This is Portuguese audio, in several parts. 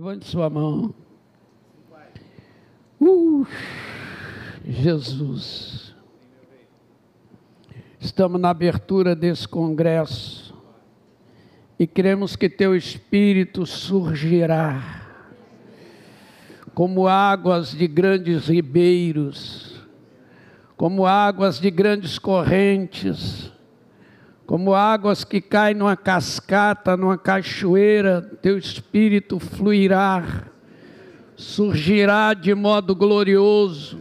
Levante sua mão. Uh, Jesus. Estamos na abertura desse congresso e cremos que teu espírito surgirá como águas de grandes ribeiros, como águas de grandes correntes como águas que caem numa cascata, numa cachoeira, teu espírito fluirá, surgirá de modo glorioso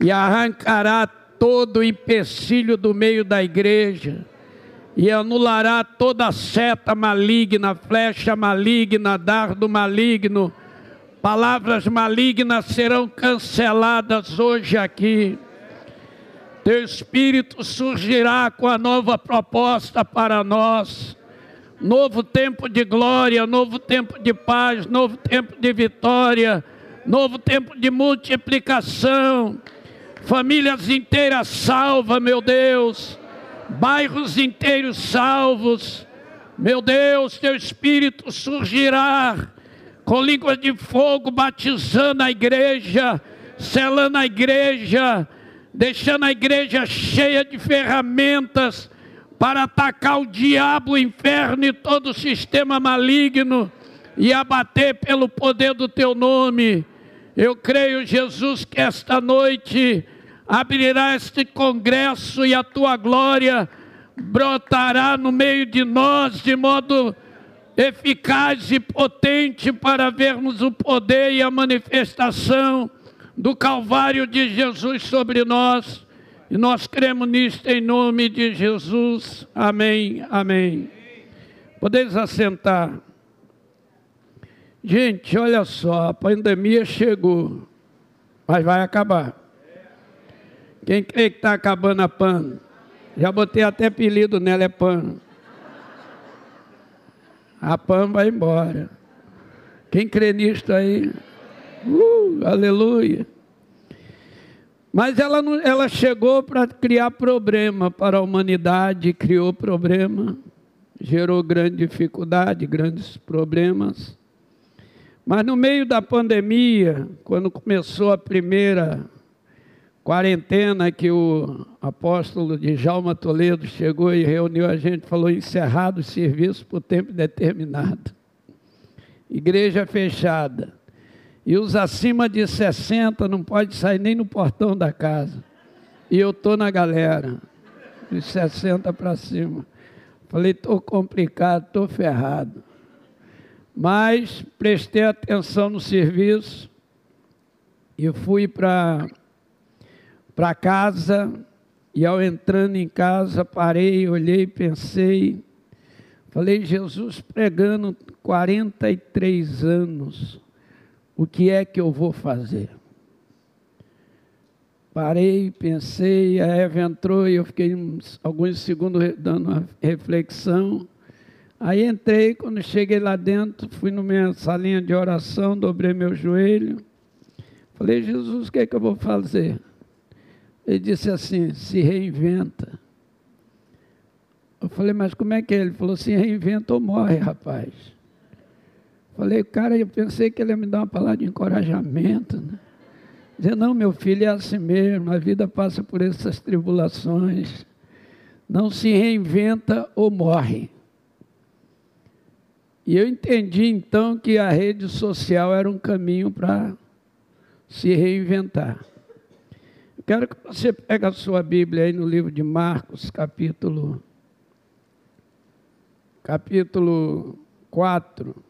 e arrancará todo o empecilho do meio da igreja e anulará toda seta maligna, flecha maligna, dardo maligno. Palavras malignas serão canceladas hoje aqui. Teu Espírito surgirá com a nova proposta para nós. Novo tempo de glória, novo tempo de paz, novo tempo de vitória, novo tempo de multiplicação. Famílias inteiras salvas, meu Deus. Bairros inteiros salvos. Meu Deus, teu Espírito surgirá com línguas de fogo, batizando a igreja, selando a igreja deixando a igreja cheia de ferramentas para atacar o diabo, o inferno e todo o sistema maligno e abater pelo poder do teu nome. Eu creio, Jesus, que esta noite abrirá este congresso e a tua glória brotará no meio de nós de modo eficaz e potente para vermos o poder e a manifestação do Calvário de Jesus sobre nós. E nós cremos nisto em nome de Jesus. Amém, amém. Podeis assentar. Gente, olha só, a pandemia chegou, mas vai acabar. Quem crê que está acabando a PAN? Já botei até apelido nela, é PAN. A PAN vai embora. Quem crê nisto aí? Uh, aleluia. Mas ela, ela chegou para criar problema para a humanidade, criou problema, gerou grande dificuldade, grandes problemas. Mas no meio da pandemia, quando começou a primeira quarentena que o apóstolo de Jalma Toledo chegou e reuniu a gente, falou encerrado o serviço por tempo determinado. Igreja fechada. E os acima de 60 não pode sair nem no portão da casa. E eu estou na galera, de 60 para cima. Falei, estou complicado, estou ferrado. Mas prestei atenção no serviço e fui para para casa e ao entrando em casa parei, olhei, pensei, falei Jesus pregando 43 anos o que é que eu vou fazer? Parei, pensei, a Eva entrou e eu fiquei uns, alguns segundos dando uma reflexão. Aí entrei, quando cheguei lá dentro, fui na minha salinha de oração, dobrei meu joelho. Falei, Jesus, o que é que eu vou fazer? Ele disse assim: se reinventa. Eu falei, mas como é que é? Ele falou: se reinventa ou morre, rapaz. Falei, cara, eu pensei que ele ia me dar uma palavra de encorajamento. Né? Dizer, não, meu filho, é assim mesmo, a vida passa por essas tribulações. Não se reinventa ou morre. E eu entendi então que a rede social era um caminho para se reinventar. Eu quero que você pegue a sua Bíblia aí no livro de Marcos, capítulo capítulo 4.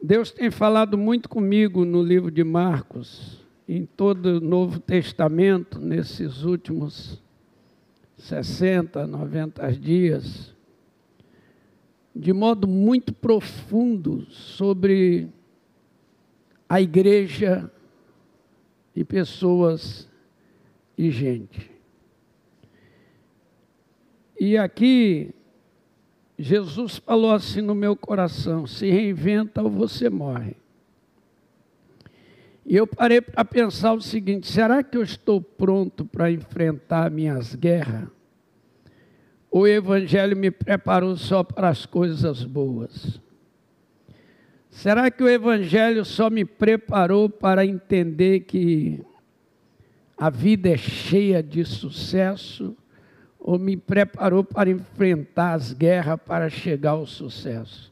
Deus tem falado muito comigo no livro de Marcos, em todo o Novo Testamento, nesses últimos 60, 90 dias, de modo muito profundo sobre a igreja e pessoas e gente. E aqui Jesus falou assim no meu coração: se reinventa ou você morre. E eu parei para pensar o seguinte: será que eu estou pronto para enfrentar minhas guerras? O Evangelho me preparou só para as coisas boas? Será que o Evangelho só me preparou para entender que a vida é cheia de sucesso? Ou me preparou para enfrentar as guerras para chegar ao sucesso?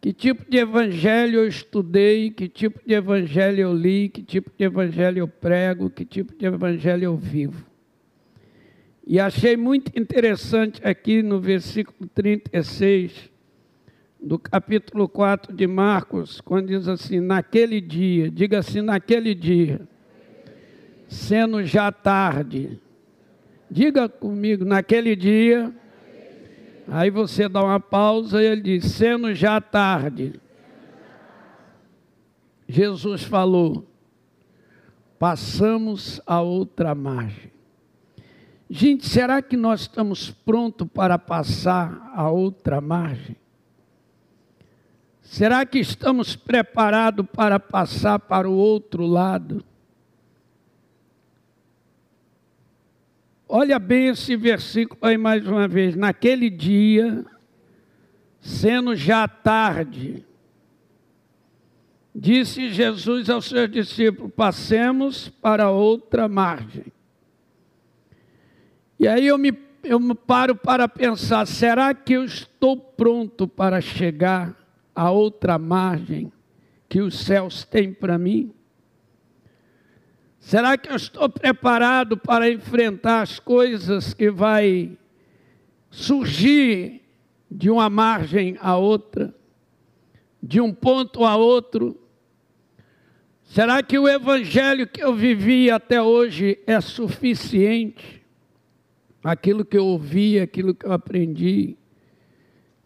Que tipo de evangelho eu estudei, que tipo de evangelho eu li, que tipo de evangelho eu prego, que tipo de evangelho eu vivo? E achei muito interessante aqui no versículo 36 do capítulo 4 de Marcos, quando diz assim: naquele dia, diga assim, naquele dia, sendo já tarde, diga comigo, naquele dia, aí você dá uma pausa e ele diz: sendo já tarde, Jesus falou, passamos a outra margem. Gente, será que nós estamos prontos para passar a outra margem? Será que estamos preparados para passar para o outro lado? Olha bem esse versículo aí mais uma vez. Naquele dia, sendo já tarde, disse Jesus aos seus discípulos: passemos para outra margem. E aí eu me, eu me paro para pensar: será que eu estou pronto para chegar a outra margem que os céus têm para mim? Será que eu estou preparado para enfrentar as coisas que vai surgir de uma margem a outra, de um ponto a outro? Será que o evangelho que eu vivi até hoje é suficiente? Aquilo que eu ouvi, aquilo que eu aprendi,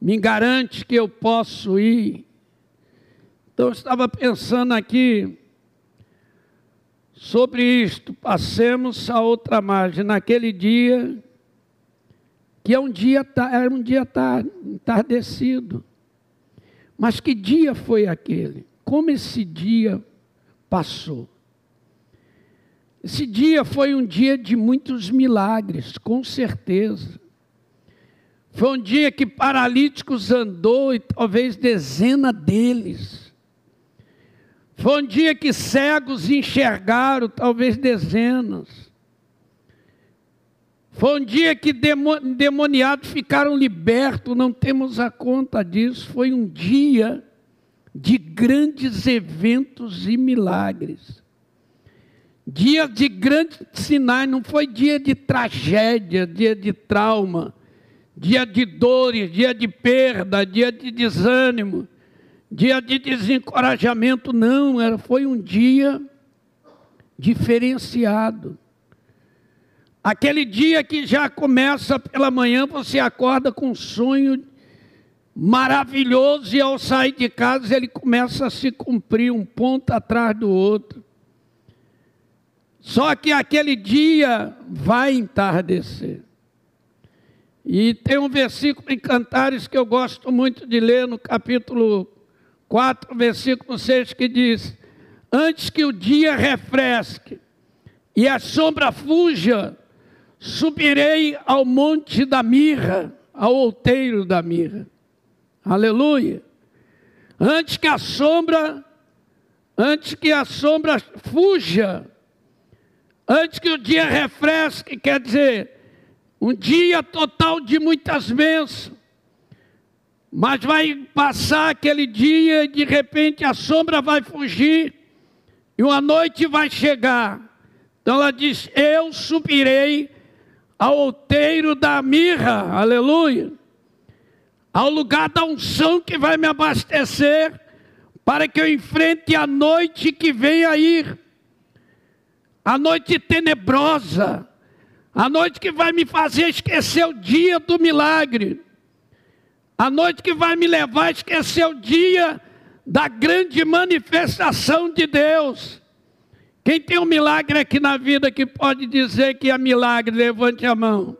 me garante que eu posso ir. Então eu estava pensando aqui sobre isto. Passemos a outra margem. Naquele dia, que é um dia, era um dia entardecido. Mas que dia foi aquele? Como esse dia passou? Esse dia foi um dia de muitos milagres, com certeza. Foi um dia que paralíticos andou e talvez dezena deles. Foi um dia que cegos enxergaram, talvez dezenas. Foi um dia que demoniados ficaram libertos, não temos a conta disso. Foi um dia de grandes eventos e milagres. Dia de grandes sinais, não foi dia de tragédia, dia de trauma dia de dores, dia de perda, dia de desânimo, dia de desencorajamento, não, era, foi um dia diferenciado. Aquele dia que já começa pela manhã, você acorda com um sonho maravilhoso e ao sair de casa ele começa a se cumprir um ponto atrás do outro. Só que aquele dia vai entardecer. E tem um versículo em Cantares que eu gosto muito de ler, no capítulo 4, versículo 6, que diz: Antes que o dia refresque e a sombra fuja, subirei ao monte da mirra, ao outeiro da mirra. Aleluia. Antes que a sombra, antes que a sombra fuja, antes que o dia refresque, quer dizer, um dia total de muitas bênçãos. Mas vai passar aquele dia e de repente a sombra vai fugir e uma noite vai chegar. Então ela diz: Eu subirei ao outeiro da mirra, aleluia, ao lugar da unção que vai me abastecer, para que eu enfrente a noite que vem a ir, a noite tenebrosa, a noite que vai me fazer esquecer o dia do milagre. A noite que vai me levar a esquecer o dia da grande manifestação de Deus. Quem tem um milagre aqui na vida que pode dizer que é milagre, levante a mão.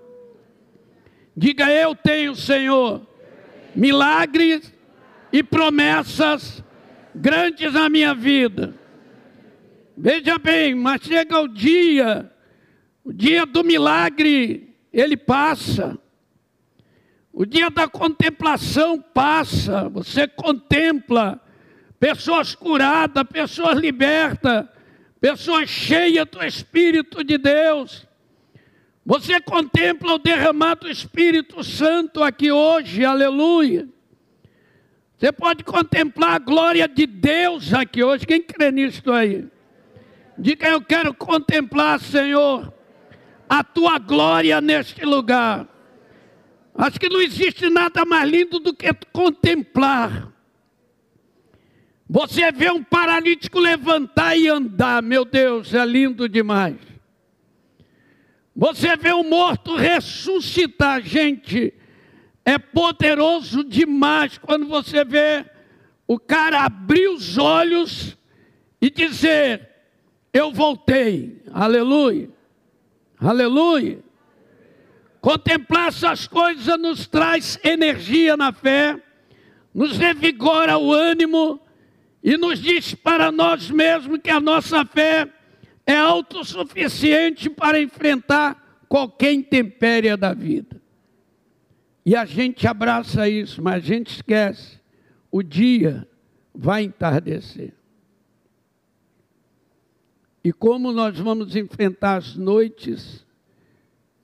Diga eu tenho, Senhor, milagres e promessas grandes na minha vida. Veja bem, mas chega o dia o dia do milagre, ele passa. O dia da contemplação passa, você contempla pessoas curadas, pessoas libertas, pessoas cheias do Espírito de Deus. Você contempla o derramado Espírito Santo aqui hoje, aleluia. Você pode contemplar a glória de Deus aqui hoje. Quem crê nisso aí? Diga, eu quero contemplar, Senhor, a tua glória neste lugar. Acho que não existe nada mais lindo do que contemplar. Você vê um paralítico levantar e andar, meu Deus, é lindo demais. Você vê um morto ressuscitar, gente, é poderoso demais quando você vê o cara abrir os olhos e dizer: Eu voltei, aleluia, aleluia. Contemplar essas coisas nos traz energia na fé, nos revigora o ânimo e nos diz para nós mesmos que a nossa fé é autossuficiente para enfrentar qualquer intempéria da vida. E a gente abraça isso, mas a gente esquece. O dia vai entardecer. E como nós vamos enfrentar as noites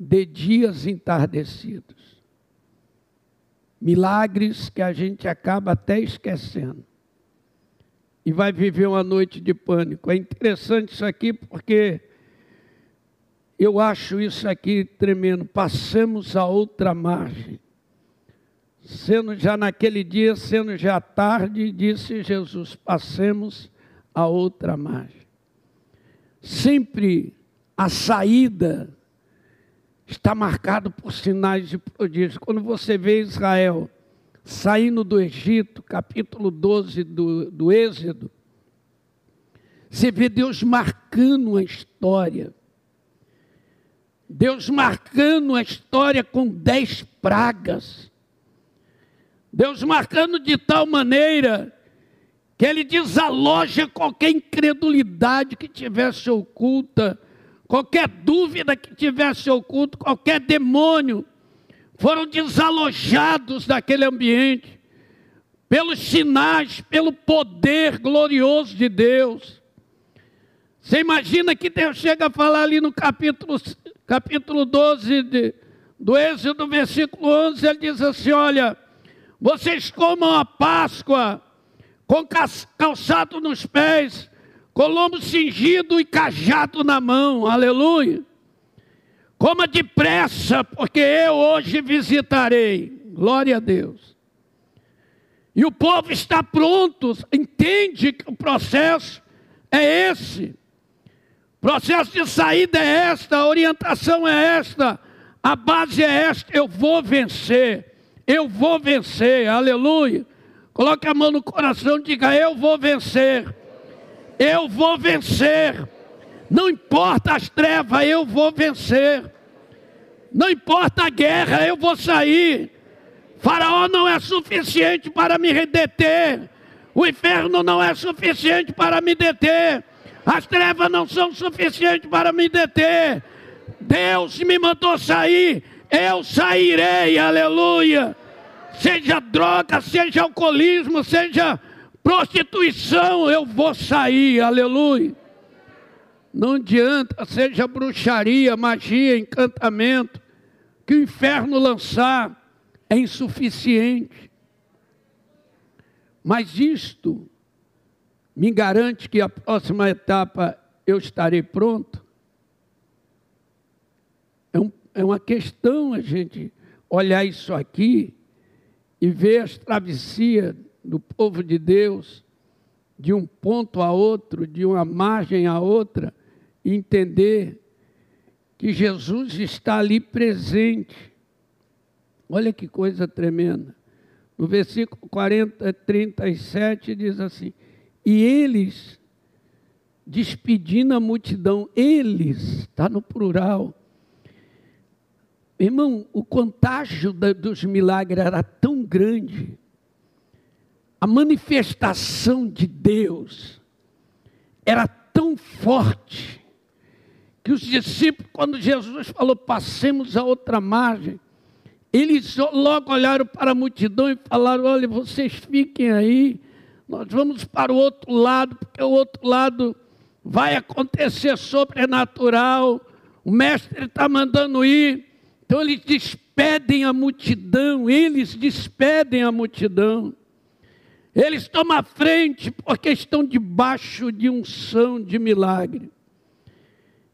de dias entardecidos. Milagres que a gente acaba até esquecendo. E vai viver uma noite de pânico. É interessante isso aqui porque eu acho isso aqui tremendo. Passamos a outra margem. Sendo já naquele dia, sendo já tarde, disse Jesus: passemos a outra margem. Sempre a saída está marcado por sinais de prodígios. Quando você vê Israel saindo do Egito, capítulo 12 do, do Êxodo, você vê Deus marcando a história. Deus marcando a história com dez pragas. Deus marcando de tal maneira que ele desaloja qualquer incredulidade que tivesse oculta qualquer dúvida que tivesse oculto, qualquer demônio, foram desalojados daquele ambiente, pelos sinais, pelo poder glorioso de Deus. Você imagina que Deus chega a falar ali no capítulo, capítulo 12 de, do Êxodo, versículo 11, ele diz assim: Olha, vocês comam a Páscoa com calçado nos pés, com lombo cingido e cajado na mão, aleluia. Coma depressa, porque eu hoje visitarei, glória a Deus. E o povo está pronto, entende que o processo é esse. O processo de saída é esta, a orientação é esta, a base é esta. Eu vou vencer, eu vou vencer, aleluia. Coloque a mão no coração e diga: Eu vou vencer eu vou vencer. Não importa as trevas, eu vou vencer. Não importa a guerra, eu vou sair. Faraó não é suficiente para me deter. O inferno não é suficiente para me deter. As trevas não são suficientes para me deter. Deus me mandou sair, eu sairei, aleluia. Seja droga, seja alcoolismo, seja prostituição eu vou sair, aleluia. Não adianta, seja bruxaria, magia, encantamento, que o inferno lançar é insuficiente. Mas isto me garante que a próxima etapa eu estarei pronto. É, um, é uma questão a gente olhar isso aqui e ver as travessias do povo de Deus, de um ponto a outro, de uma margem a outra, entender que Jesus está ali presente. Olha que coisa tremenda. No versículo 40, 37 diz assim: E eles, despedindo a multidão, eles, está no plural. Irmão, o contágio dos milagres era tão grande a manifestação de Deus era tão forte que os discípulos, quando Jesus falou, passemos a outra margem, eles logo olharam para a multidão e falaram: Olha, vocês fiquem aí, nós vamos para o outro lado, porque o outro lado vai acontecer sobrenatural. O mestre está mandando ir. Então eles despedem a multidão, eles despedem a multidão. Eles tomam a frente porque estão debaixo de unção de milagre.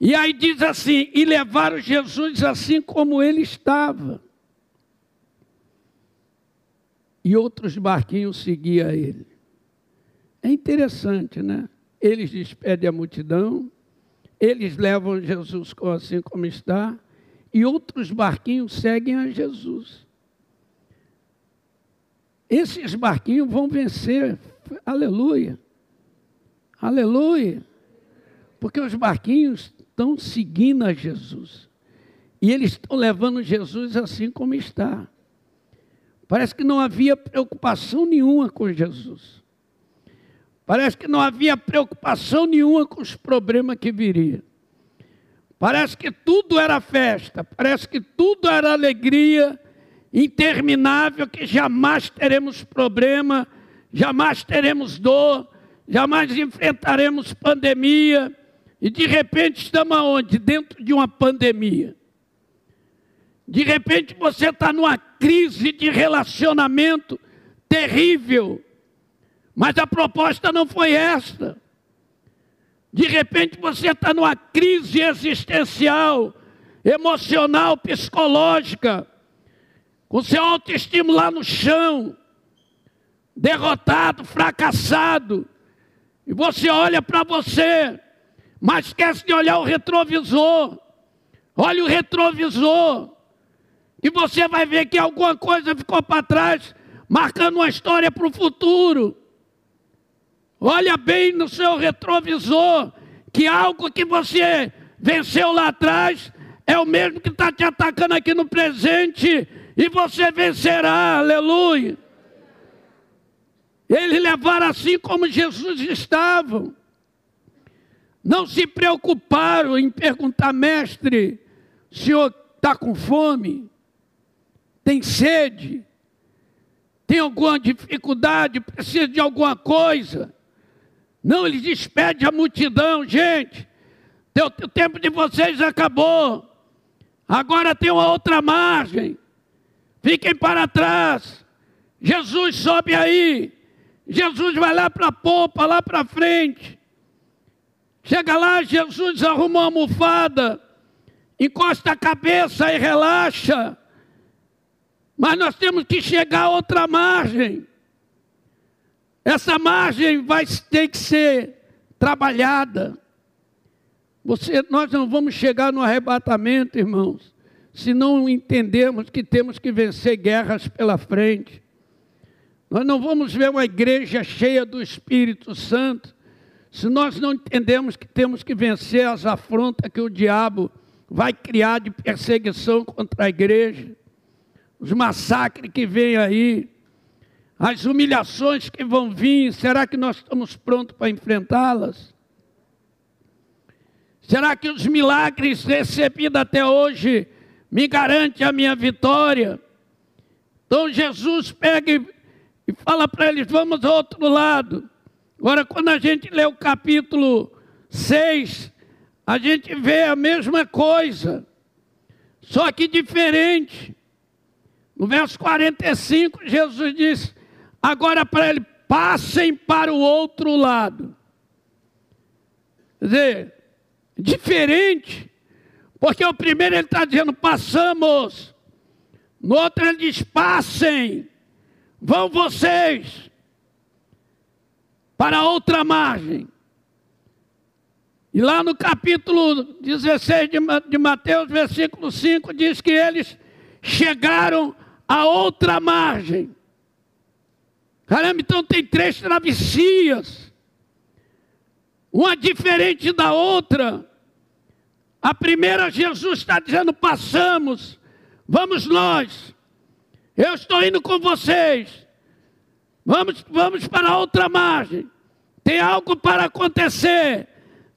E aí diz assim: e levaram Jesus assim como ele estava. E outros barquinhos seguiam ele. É interessante, né? Eles despedem a multidão, eles levam Jesus assim como está, e outros barquinhos seguem a Jesus. Esses barquinhos vão vencer, aleluia, aleluia, porque os barquinhos estão seguindo a Jesus, e eles estão levando Jesus assim como está. Parece que não havia preocupação nenhuma com Jesus. Parece que não havia preocupação nenhuma com os problemas que viriam. Parece que tudo era festa, parece que tudo era alegria interminável, que jamais teremos problema, jamais teremos dor, jamais enfrentaremos pandemia. E de repente estamos aonde? Dentro de uma pandemia. De repente você está numa crise de relacionamento terrível. Mas a proposta não foi esta. De repente você está numa crise existencial, emocional, psicológica, com seu autoestima lá no chão, derrotado, fracassado, e você olha para você, mas esquece de olhar o retrovisor. Olha o retrovisor. E você vai ver que alguma coisa ficou para trás, marcando uma história para o futuro. Olha bem no seu retrovisor, que algo que você venceu lá atrás é o mesmo que está te atacando aqui no presente, e você vencerá, aleluia. Eles levaram assim como Jesus estava. Não se preocuparam em perguntar, mestre, o senhor está com fome? tem sede, tem alguma dificuldade, precisa de alguma coisa. Não, ele despede a multidão, gente. O tempo de vocês acabou. Agora tem uma outra margem. Fiquem para trás. Jesus sobe aí. Jesus vai lá para a popa, lá para frente. Chega lá, Jesus arruma uma almofada, encosta a cabeça e relaxa. Mas nós temos que chegar a outra margem. Essa margem vai ter que ser trabalhada. Você, nós não vamos chegar no arrebatamento, irmãos, se não entendermos que temos que vencer guerras pela frente. Nós não vamos ver uma igreja cheia do Espírito Santo se nós não entendemos que temos que vencer as afrontas que o diabo vai criar de perseguição contra a igreja os massacres que vêm aí, as humilhações que vão vir, será que nós estamos prontos para enfrentá-las? Será que os milagres recebidos até hoje me garantem a minha vitória? Então Jesus pega e fala para eles: vamos ao outro lado. Agora, quando a gente lê o capítulo 6, a gente vê a mesma coisa, só que diferente. No verso 45, Jesus diz: agora para ele, passem para o outro lado. Quer dizer, diferente, porque o primeiro ele está dizendo, passamos. No outro ele diz, passem, vão vocês para outra margem. E lá no capítulo 16 de Mateus, versículo 5, diz que eles chegaram a outra margem. Caramba, então tem três travessias, uma diferente da outra. A primeira, Jesus está dizendo: passamos, vamos nós, eu estou indo com vocês, vamos, vamos para outra margem. Tem algo para acontecer,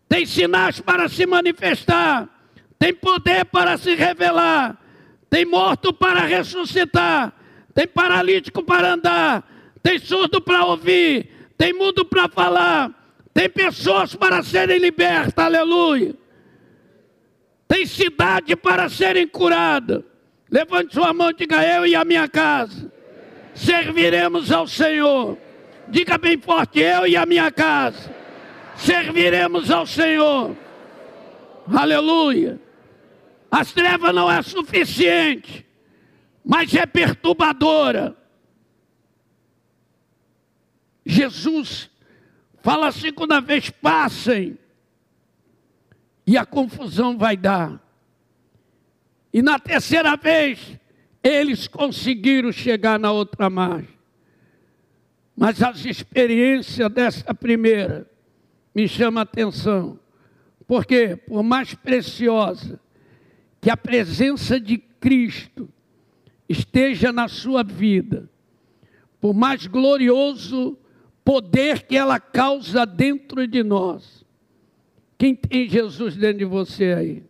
tem sinais para se manifestar, tem poder para se revelar. Tem morto para ressuscitar, tem paralítico para andar, tem surdo para ouvir, tem mudo para falar, tem pessoas para serem libertas, aleluia. Tem cidade para serem curadas. Levante sua mão e diga: Eu e a minha casa serviremos ao Senhor. Diga bem forte: Eu e a minha casa serviremos ao Senhor. Aleluia. As trevas não é suficiente, mas é perturbadora. Jesus fala a segunda vez: passem, e a confusão vai dar. E na terceira vez, eles conseguiram chegar na outra margem. Mas as experiências dessa primeira me chama a atenção. Porque, por mais preciosa que a presença de Cristo esteja na sua vida, por mais glorioso poder que ela causa dentro de nós. Quem tem Jesus dentro de você aí?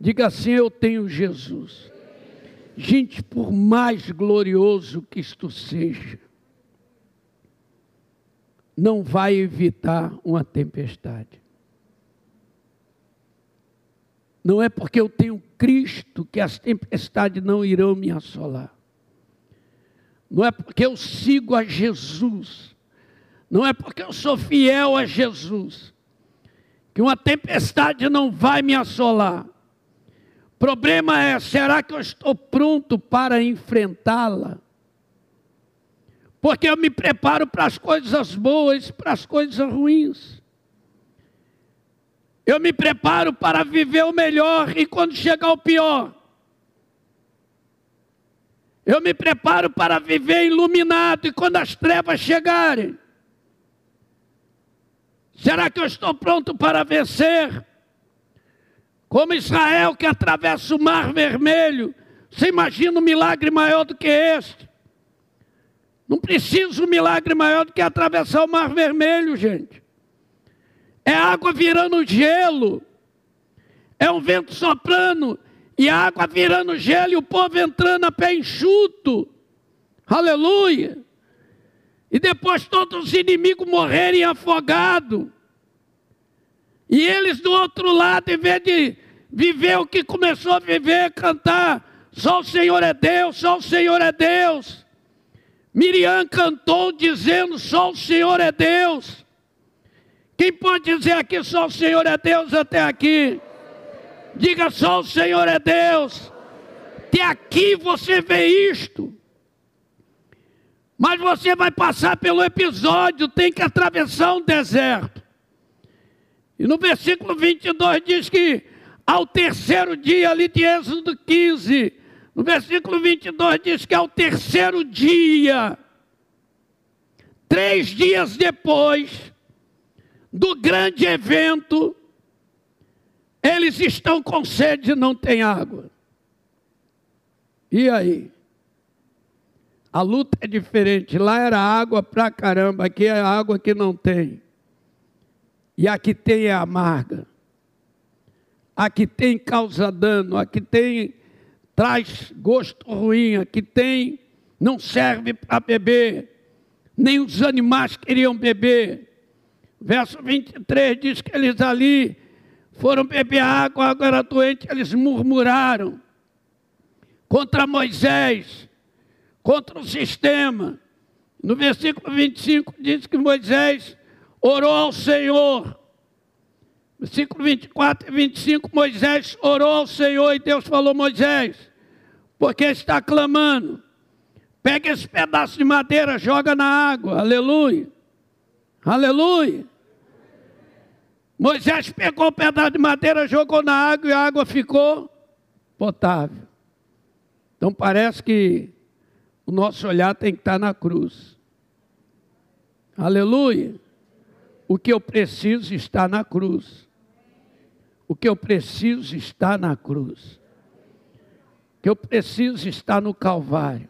Diga assim: Eu tenho Jesus. Gente, por mais glorioso que isto seja, não vai evitar uma tempestade. Não é porque eu tenho Cristo que as tempestades não irão me assolar. Não é porque eu sigo a Jesus. Não é porque eu sou fiel a Jesus. Que uma tempestade não vai me assolar. O problema é: será que eu estou pronto para enfrentá-la? Porque eu me preparo para as coisas boas, para as coisas ruins. Eu me preparo para viver o melhor e quando chegar o pior. Eu me preparo para viver iluminado e quando as trevas chegarem. Será que eu estou pronto para vencer? Como Israel que atravessa o mar vermelho. Você imagina um milagre maior do que este? Não precisa um milagre maior do que atravessar o mar vermelho, gente é água virando gelo, é um vento soprando, e a água virando gelo e o povo entrando a pé enxuto. Aleluia! E depois todos os inimigos morrerem afogados. E eles do outro lado, em vez de viver o que começou a viver, cantar: Só o Senhor é Deus, só o Senhor é Deus. Miriam cantou dizendo: Só o Senhor é Deus. Quem pode dizer aqui só o Senhor é Deus até aqui? Diga só o Senhor é Deus. Até aqui você vê isto. Mas você vai passar pelo episódio, tem que atravessar um deserto. E no versículo 22 diz que ao terceiro dia, ali de Êxodo 15, no versículo 22 diz que ao terceiro dia, três dias depois, do grande evento, eles estão com sede e não tem água. E aí? A luta é diferente. Lá era água pra caramba, aqui é água que não tem. E aqui tem é amarga. Aqui tem causa dano, aqui tem traz gosto ruim, aqui tem não serve para beber. Nem os animais queriam beber. Verso 23 diz que eles ali foram beber água, a água era doente, eles murmuraram contra Moisés, contra o sistema. No versículo 25 diz que Moisés orou ao Senhor. Versículo 24 e 25, Moisés orou ao Senhor e Deus falou: Moisés, porque está clamando, pega esse pedaço de madeira, joga na água, aleluia. Aleluia. Moisés pegou um pedaço de madeira, jogou na água e a água ficou potável. Então parece que o nosso olhar tem que estar na cruz. Aleluia. O que eu preciso está na cruz. O que eu preciso está na cruz. O que eu preciso está no Calvário.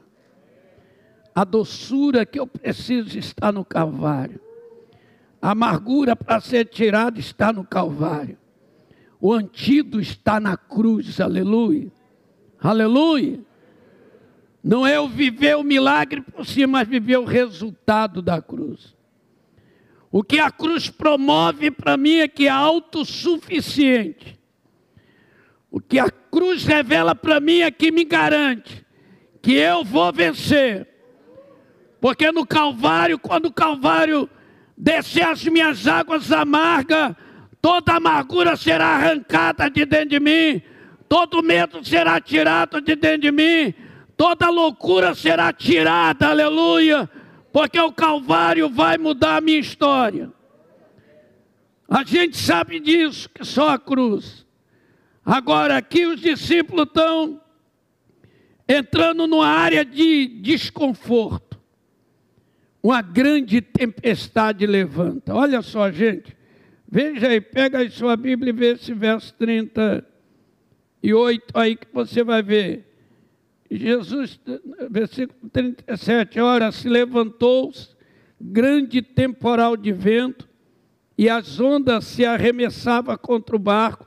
A doçura que eu preciso está no Calvário. A amargura para ser tirada está no Calvário. O antídoto está na cruz, aleluia. Aleluia. Não é eu viver o milagre por si, mas viver o resultado da cruz. O que a cruz promove para mim é que é autossuficiente. O que a cruz revela para mim é que me garante que eu vou vencer. Porque no Calvário, quando o Calvário descer as minhas águas amargas, toda amargura será arrancada de dentro de mim, todo medo será tirado de dentro de mim, toda loucura será tirada, aleluia, porque o Calvário vai mudar a minha história. A gente sabe disso, que só a cruz. Agora, aqui os discípulos estão entrando numa área de desconforto uma grande tempestade levanta. Olha só, gente. Veja aí, pega aí sua Bíblia e vê esse verso 38 aí que você vai ver. Jesus, versículo 37, ora, se levantou grande temporal de vento e as ondas se arremessavam contra o barco,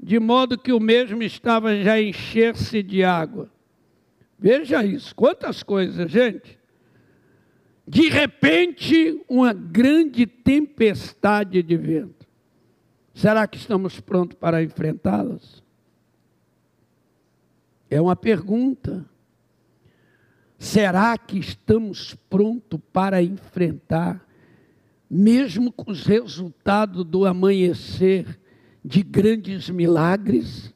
de modo que o mesmo estava já a encher-se de água. Veja isso, quantas coisas, gente de repente, uma grande tempestade de vento. Será que estamos prontos para enfrentá-las? É uma pergunta. Será que estamos prontos para enfrentar, mesmo com os resultados do amanhecer de grandes milagres?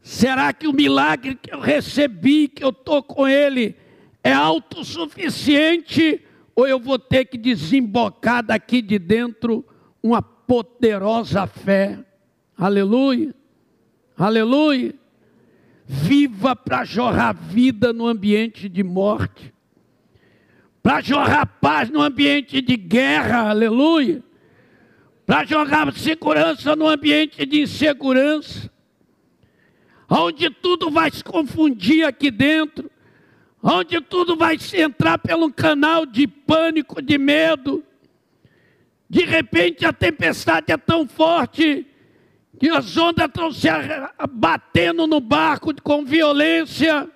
Será que o milagre que eu recebi, que eu estou com ele, é autossuficiente ou eu vou ter que desembocar daqui de dentro uma poderosa fé? Aleluia, aleluia. Viva para jorrar vida no ambiente de morte, para jorrar paz no ambiente de guerra, aleluia, para jorrar segurança no ambiente de insegurança, onde tudo vai se confundir aqui dentro onde tudo vai entrar pelo canal de pânico, de medo. De repente a tempestade é tão forte que as ondas estão se batendo no barco com violência,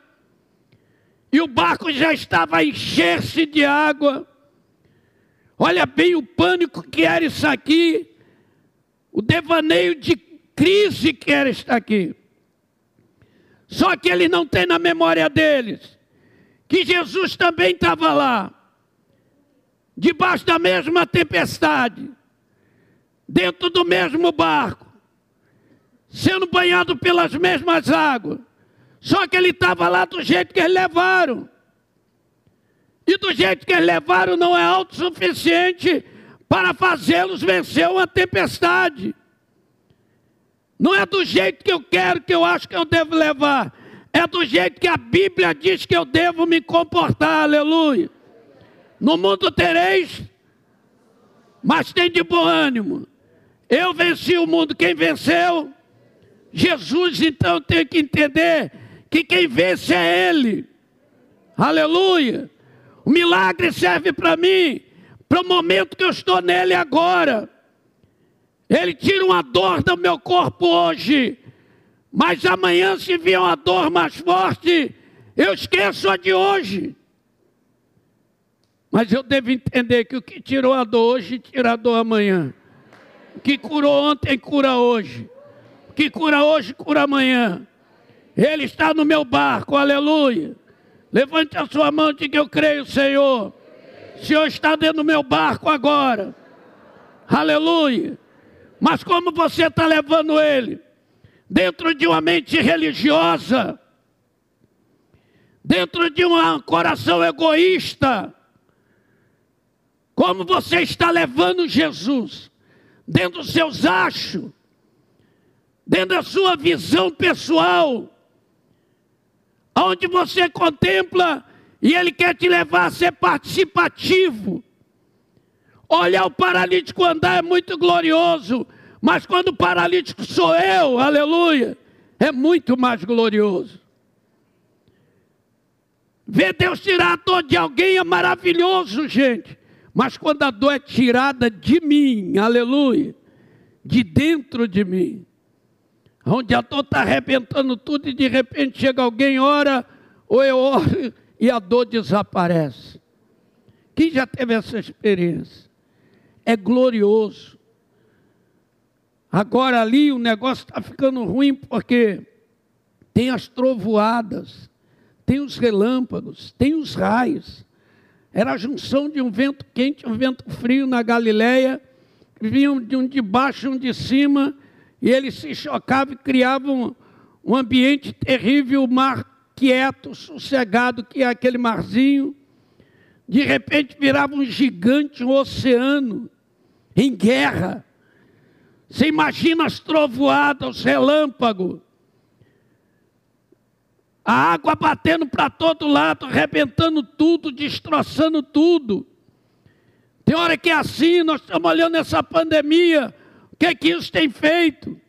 e o barco já estava a encher-se de água. Olha bem o pânico que era isso aqui, o devaneio de crise que era isso aqui. Só que ele não tem na memória deles que Jesus também estava lá, debaixo da mesma tempestade, dentro do mesmo barco, sendo banhado pelas mesmas águas. Só que ele estava lá do jeito que eles levaram. E do jeito que eles levaram não é autossuficiente para fazê-los vencer uma tempestade. Não é do jeito que eu quero, que eu acho que eu devo levar é do jeito que a Bíblia diz que eu devo me comportar, aleluia. No mundo tereis, mas tem de bom ânimo. Eu venci o mundo, quem venceu? Jesus, então tem que entender que quem vence é Ele. Aleluia. O milagre serve para mim, para o momento que eu estou nele agora. Ele tira uma dor do meu corpo hoje mas amanhã, se vier uma dor mais forte, eu esqueço a de hoje. Mas eu devo entender que o que tirou a dor hoje, tira a dor amanhã. O que curou ontem, cura hoje. Que cura hoje, cura amanhã. Ele está no meu barco, aleluia. Levante a sua mão e diga: Eu creio, Senhor. O Senhor está dentro do meu barco agora. Aleluia. Mas como você está levando ele? dentro de uma mente religiosa, dentro de um coração egoísta, como você está levando Jesus, dentro dos seus achos, dentro da sua visão pessoal, onde você contempla e Ele quer te levar a ser participativo. Olhar o paralítico andar é muito glorioso, mas quando o paralítico sou eu, aleluia, é muito mais glorioso. Ver Deus tirar a dor de alguém é maravilhoso, gente. Mas quando a dor é tirada de mim, aleluia, de dentro de mim, onde a dor está arrebentando tudo e de repente chega alguém, ora, ou eu oro e a dor desaparece. Quem já teve essa experiência? É glorioso. Agora ali o negócio está ficando ruim porque tem as trovoadas, tem os relâmpagos, tem os raios. Era a junção de um vento quente e um vento frio na Galileia, vinham de um de baixo e um de cima, e eles se chocavam e criavam um, um ambiente terrível, o mar quieto, sossegado, que é aquele marzinho. De repente virava um gigante, um oceano, em guerra. Você imagina as trovoadas, os relâmpagos, a água batendo para todo lado, arrebentando tudo, destroçando tudo. Tem hora que é assim, nós estamos olhando essa pandemia, que é que isso tem feito?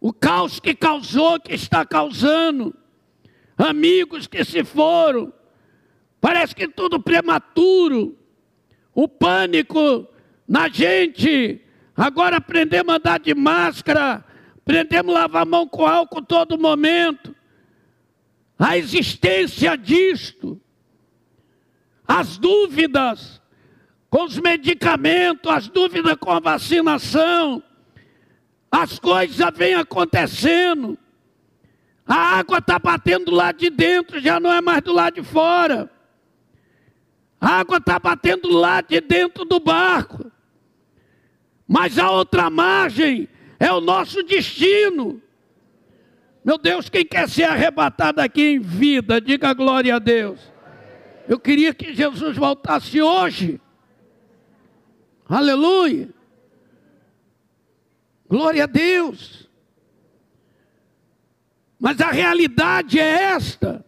O caos que causou, que está causando, amigos que se foram, parece que tudo prematuro, o pânico na gente, agora aprendemos a andar de máscara, aprendemos a lavar a mão com álcool todo momento, a existência disto, as dúvidas com os medicamentos, as dúvidas com a vacinação, as coisas vêm acontecendo, a água está batendo lá de dentro, já não é mais do lado de fora. A água está batendo lá de dentro do barco. Mas a outra margem é o nosso destino. Meu Deus, quem quer ser arrebatado aqui em vida, diga glória a Deus. Eu queria que Jesus voltasse hoje. Aleluia. Glória a Deus. Mas a realidade é esta.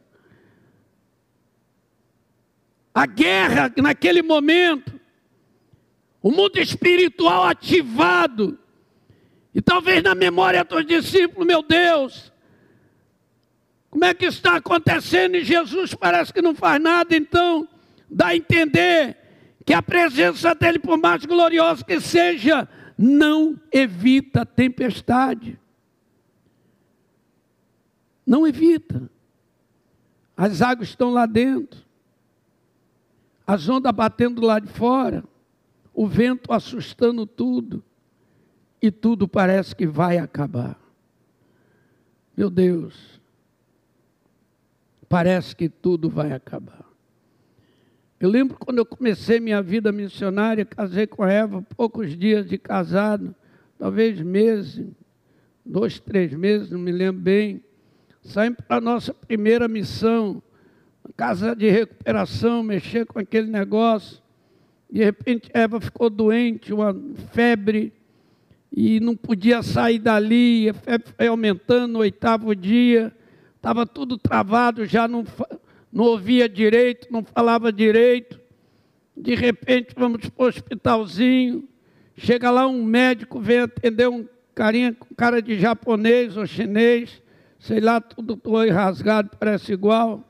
A guerra naquele momento, o mundo espiritual ativado, e talvez na memória dos discípulos, meu Deus, como é que está acontecendo? E Jesus parece que não faz nada, então dá a entender que a presença dele, por mais gloriosa que seja, não evita a tempestade. Não evita. As águas estão lá dentro, as ondas batendo lá de fora, o vento assustando tudo, e tudo parece que vai acabar. Meu Deus, parece que tudo vai acabar. Eu lembro quando eu comecei minha vida missionária, casei com a Eva, poucos dias de casado, talvez meses, dois, três meses, não me lembro bem. Saímos para a nossa primeira missão, casa de recuperação, mexer com aquele negócio. De repente, Eva ficou doente, uma febre, e não podia sair dali, a febre foi aumentando no oitavo dia estava tudo travado, já não, não ouvia direito, não falava direito. De repente, vamos para o hospitalzinho. Chega lá um médico, vem atender um carinha com cara de japonês ou chinês, sei lá, tudo foi rasgado, parece igual.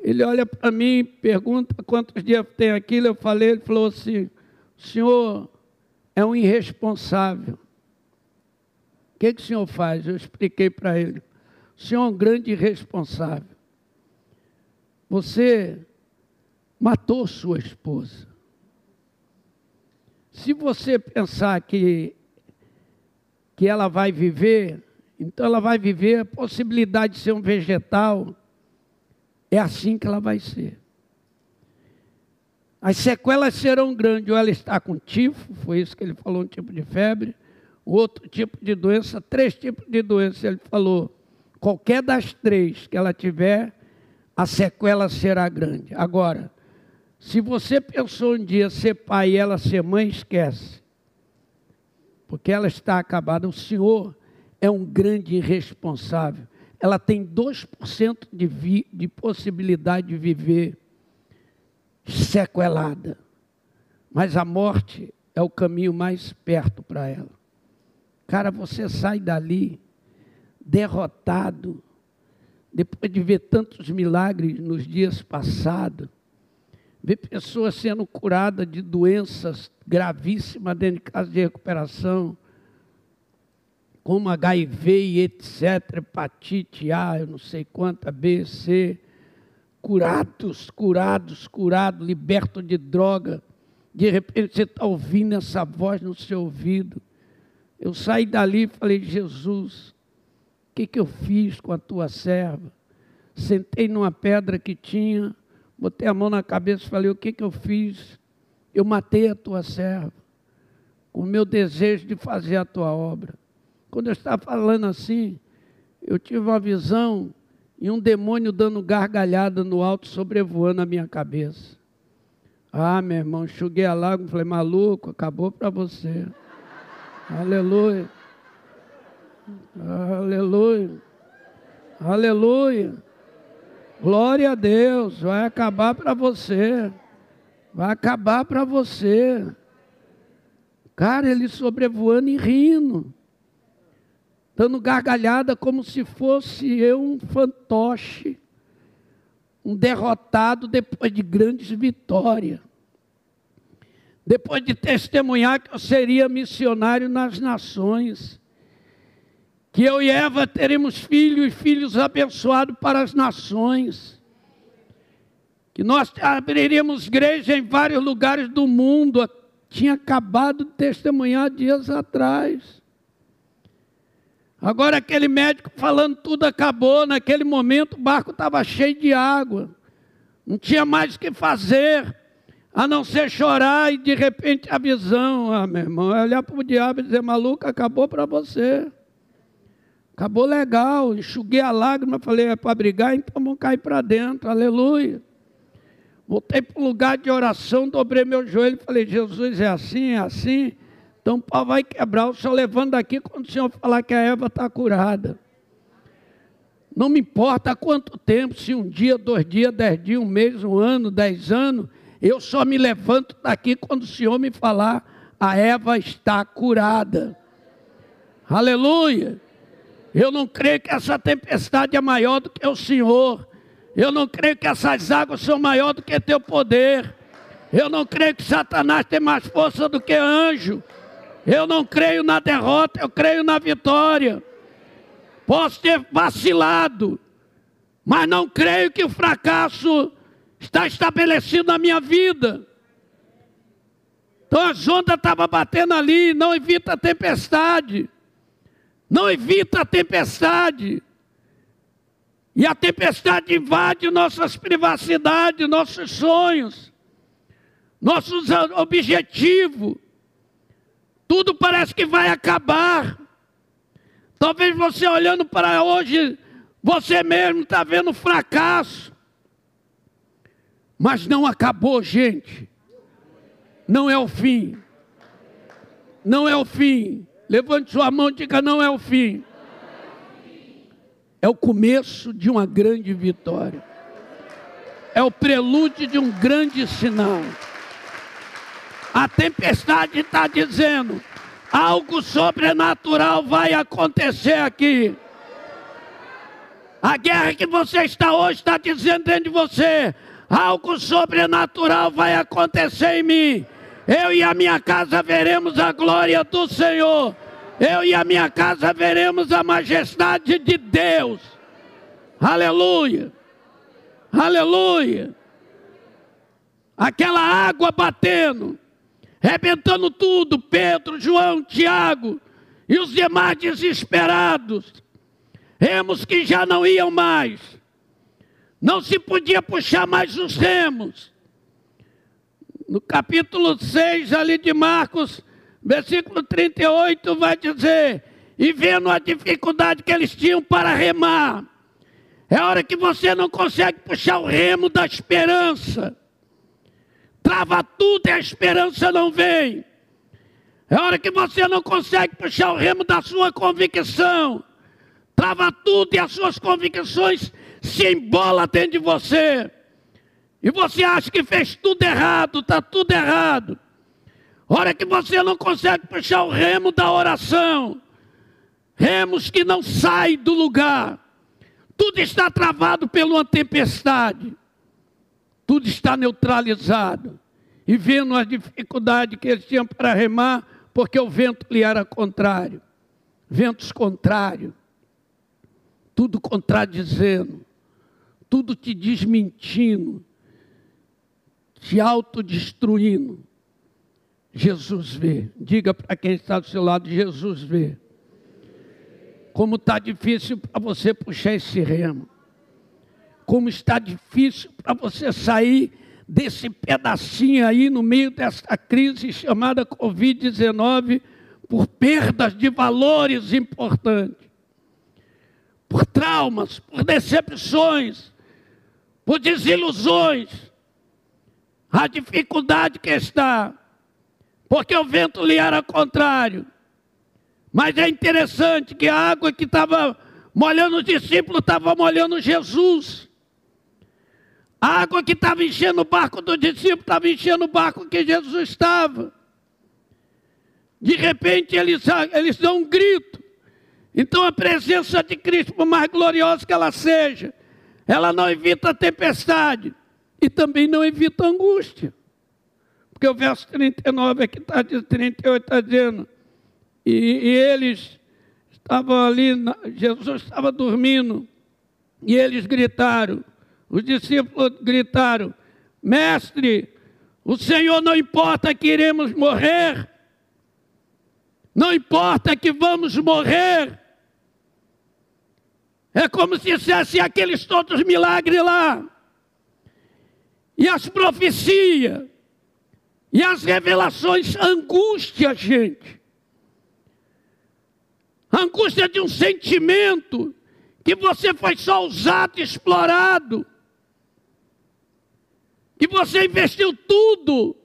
Ele olha para mim, pergunta quantos dias tem aquilo. Eu falei, ele falou assim: o senhor é um irresponsável. O que, que o senhor faz? Eu expliquei para ele. O senhor é um grande responsável. Você matou sua esposa. Se você pensar que, que ela vai viver, então ela vai viver a possibilidade de ser um vegetal, é assim que ela vai ser. As sequelas serão grandes, ou ela está com tifo, foi isso que ele falou, um tipo de febre, outro tipo de doença, três tipos de doença, ele falou qualquer das três que ela tiver, a sequela será grande. Agora, se você pensou um dia ser pai e ela ser mãe, esquece. Porque ela está acabada. O Senhor é um grande irresponsável. Ela tem 2% de, vi, de possibilidade de viver sequelada. Mas a morte é o caminho mais perto para ela. Cara, você sai dali derrotado, depois de ver tantos milagres nos dias passados, ver pessoas sendo curadas de doenças gravíssimas dentro de casa de recuperação, como HIV e etc., hepatite A, eu não sei quanta, B, C, curados, curados, curados, libertos de droga. De repente você está ouvindo essa voz no seu ouvido. Eu saí dali e falei, Jesus, que, que eu fiz com a tua serva? Sentei numa pedra que tinha, botei a mão na cabeça e falei, o que, que eu fiz? Eu matei a tua serva, com o meu desejo de fazer a tua obra. Quando eu estava falando assim, eu tive uma visão e um demônio dando gargalhada no alto, sobrevoando a minha cabeça. Ah, meu irmão, enxuguei a lágrima, falei, maluco, acabou para você. Aleluia. Aleluia. Aleluia. Glória a Deus, vai acabar para você. Vai acabar para você. Cara, ele sobrevoando e rindo dando gargalhada como se fosse eu um fantoche, um derrotado depois de grandes vitórias. Depois de testemunhar que eu seria missionário nas nações, que eu e Eva teremos filhos e filhos abençoados para as nações, que nós abriríamos igreja em vários lugares do mundo. Tinha acabado de testemunhar dias atrás. Agora aquele médico falando tudo acabou, naquele momento o barco estava cheio de água. Não tinha mais o que fazer, a não ser chorar e de repente a visão, ah, meu irmão, é olhar para o diabo e dizer, maluco, acabou para você. Acabou legal, enxuguei a lágrima, falei, é para brigar, então vamos cair para dentro, aleluia. Voltei para o lugar de oração, dobrei meu joelho e falei, Jesus, é assim, é assim. Então o pau vai quebrar, o senhor levando daqui quando o senhor falar que a Eva está curada. Não me importa há quanto tempo, se um dia, dois dias, dez dias, um mês, um ano, dez anos, eu só me levanto daqui quando o Senhor me falar, a Eva está curada. Aleluia! Eu não creio que essa tempestade é maior do que o Senhor. Eu não creio que essas águas são maior do que teu poder. Eu não creio que Satanás tem mais força do que anjo. Eu não creio na derrota, eu creio na vitória. Posso ter vacilado, mas não creio que o fracasso está estabelecido na minha vida. Então as ondas estavam batendo ali, não evita a tempestade. Não evita a tempestade. E a tempestade invade nossas privacidades, nossos sonhos, nossos objetivos. Tudo parece que vai acabar. Talvez você olhando para hoje, você mesmo está vendo fracasso. Mas não acabou, gente. Não é o fim. Não é o fim. Levante sua mão e diga: não é o fim. É o começo de uma grande vitória. É o prelúdio de um grande sinal. A tempestade está dizendo: algo sobrenatural vai acontecer aqui. A guerra que você está hoje está dizendo dentro de você: algo sobrenatural vai acontecer em mim. Eu e a minha casa veremos a glória do Senhor. Eu e a minha casa veremos a majestade de Deus. Aleluia. Aleluia. Aquela água batendo rebentando tudo, Pedro, João, Tiago e os demais desesperados. Remos que já não iam mais. Não se podia puxar mais os remos. No capítulo 6 ali de Marcos, versículo 38, vai dizer: E vendo a dificuldade que eles tinham para remar, é hora que você não consegue puxar o remo da esperança trava tudo e a esperança não vem. É hora que você não consegue puxar o remo da sua convicção. Trava tudo e as suas convicções se embolam dentro de você. E você acha que fez tudo errado, está tudo errado. Hora que você não consegue puxar o remo da oração. Remos que não saem do lugar. Tudo está travado por uma tempestade tudo está neutralizado. E vendo a dificuldade que eles tinham para remar, porque o vento lhe era contrário. ventos contrários, tudo contradizendo, tudo te desmentindo, te autodestruindo. Jesus vê. Diga para quem está do seu lado: Jesus vê. Como está difícil para você puxar esse remo. Como está difícil para você sair desse pedacinho aí no meio dessa crise chamada Covid-19 por perdas de valores importantes, por traumas, por decepções, por desilusões. A dificuldade que está, porque o vento lhe era contrário. Mas é interessante que a água que estava molhando os discípulos estava molhando Jesus. A água que estava enchendo o barco do discípulo estava enchendo o barco que Jesus estava. De repente eles, eles dão um grito. Então a presença de Cristo, por mais gloriosa que ela seja, ela não evita a tempestade e também não evita angústia. Porque o verso 39 aqui está 38 está dizendo, e, e eles estavam ali, Jesus estava dormindo, e eles gritaram, os discípulos gritaram: Mestre, o Senhor não importa que iremos morrer, não importa que vamos morrer. É como se dissesse aqueles todos milagres lá. E as profecias, e as revelações, angústia, gente. angústia de um sentimento que você foi só usado, explorado que você investiu tudo,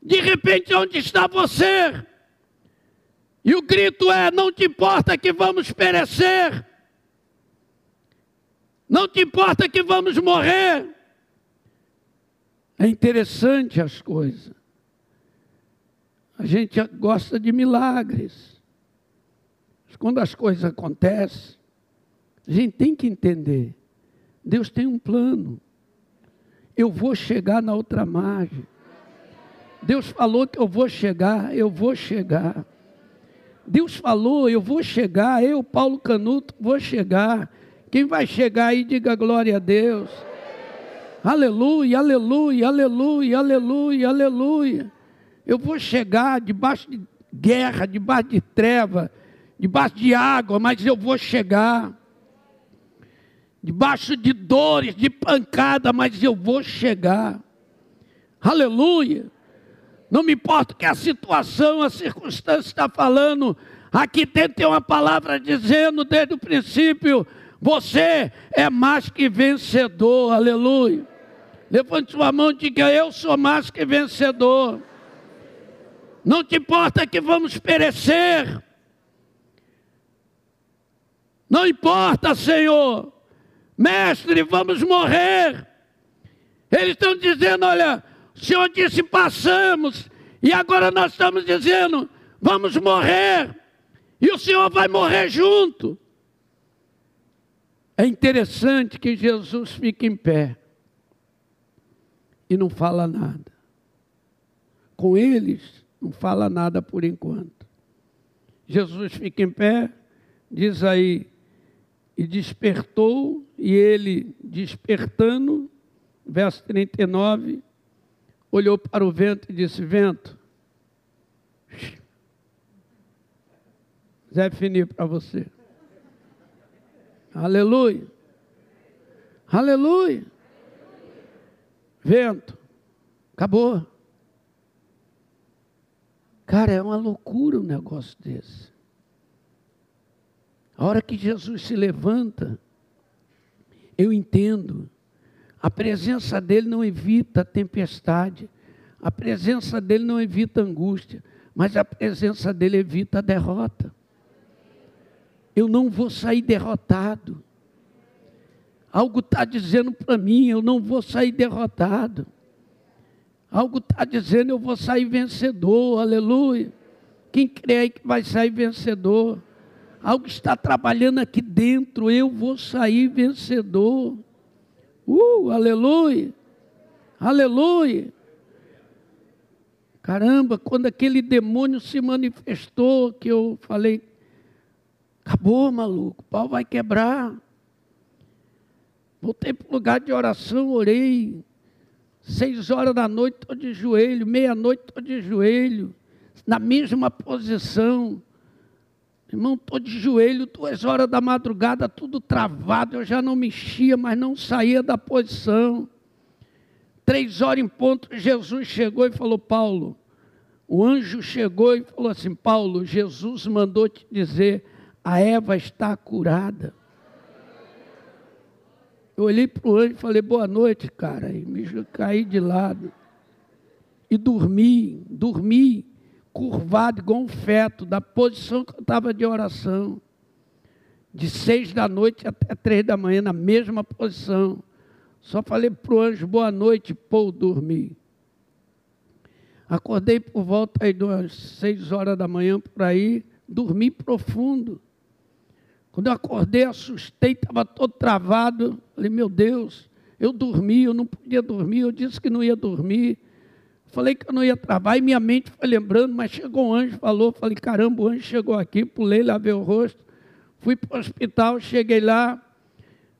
de repente onde está você? E o grito é: não te importa que vamos perecer, não te importa que vamos morrer. É interessante as coisas. A gente gosta de milagres. Mas quando as coisas acontecem, a gente tem que entender: Deus tem um plano eu vou chegar na outra margem. Deus falou que eu vou chegar, eu vou chegar. Deus falou, eu vou chegar, eu, Paulo Canuto, vou chegar. Quem vai chegar aí, diga glória a Deus. Aleluia, aleluia, aleluia, aleluia, aleluia. Eu vou chegar debaixo de guerra, debaixo de treva, debaixo de água, mas eu vou chegar debaixo de dores, de pancada, mas eu vou chegar. Aleluia. Não me importa que a situação, a circunstância está falando. Aqui tem uma palavra dizendo desde o princípio: você é mais que vencedor. Aleluia. Levante sua mão e diga: Eu sou mais que vencedor. Não te importa que vamos perecer. Não importa, Senhor. Mestre, vamos morrer. Eles estão dizendo: olha, o Senhor disse passamos, e agora nós estamos dizendo: vamos morrer, e o Senhor vai morrer junto. É interessante que Jesus fica em pé e não fala nada. Com eles, não fala nada por enquanto. Jesus fica em pé, diz aí, e despertou, e ele, despertando, verso 39, olhou para o vento e disse: Vento, Zé finir para você. Aleluia. Aleluia. Vento. Acabou. Cara, é uma loucura um negócio desse. A hora que Jesus se levanta, eu entendo. A presença dele não evita tempestade, a presença dele não evita angústia, mas a presença dele evita derrota. Eu não vou sair derrotado. Algo está dizendo para mim, eu não vou sair derrotado. Algo está dizendo, eu vou sair vencedor, aleluia. Quem crê que vai sair vencedor? algo está trabalhando aqui dentro, eu vou sair vencedor. Uh, aleluia, aleluia. Caramba, quando aquele demônio se manifestou, que eu falei, Acabou, maluco, o pau vai quebrar. Voltei para o lugar de oração, orei. Seis horas da noite, estou de joelho. Meia-noite, estou de joelho. Na mesma posição. Irmão, estou de joelho, duas horas da madrugada, tudo travado. Eu já não mexia, mas não saía da posição. Três horas em ponto, Jesus chegou e falou: Paulo, o anjo chegou e falou assim: Paulo, Jesus mandou te dizer, a Eva está curada. Eu olhei para o anjo e falei, boa noite, cara. E me caí de lado. E dormi, dormi, curvado igual um feto, da posição que eu estava de oração. De seis da noite até três da manhã, na mesma posição. Só falei para o anjo, boa noite, pô, dormi. Acordei por volta aí das seis horas da manhã, por aí, dormi profundo. Quando eu acordei, assustei, estava todo travado. Falei, meu Deus, eu dormi, eu não podia dormir, eu disse que não ia dormir. Falei que eu não ia travar e minha mente foi lembrando, mas chegou um anjo, falou, falei, caramba, o anjo chegou aqui, pulei, lavei o rosto, fui para o hospital, cheguei lá,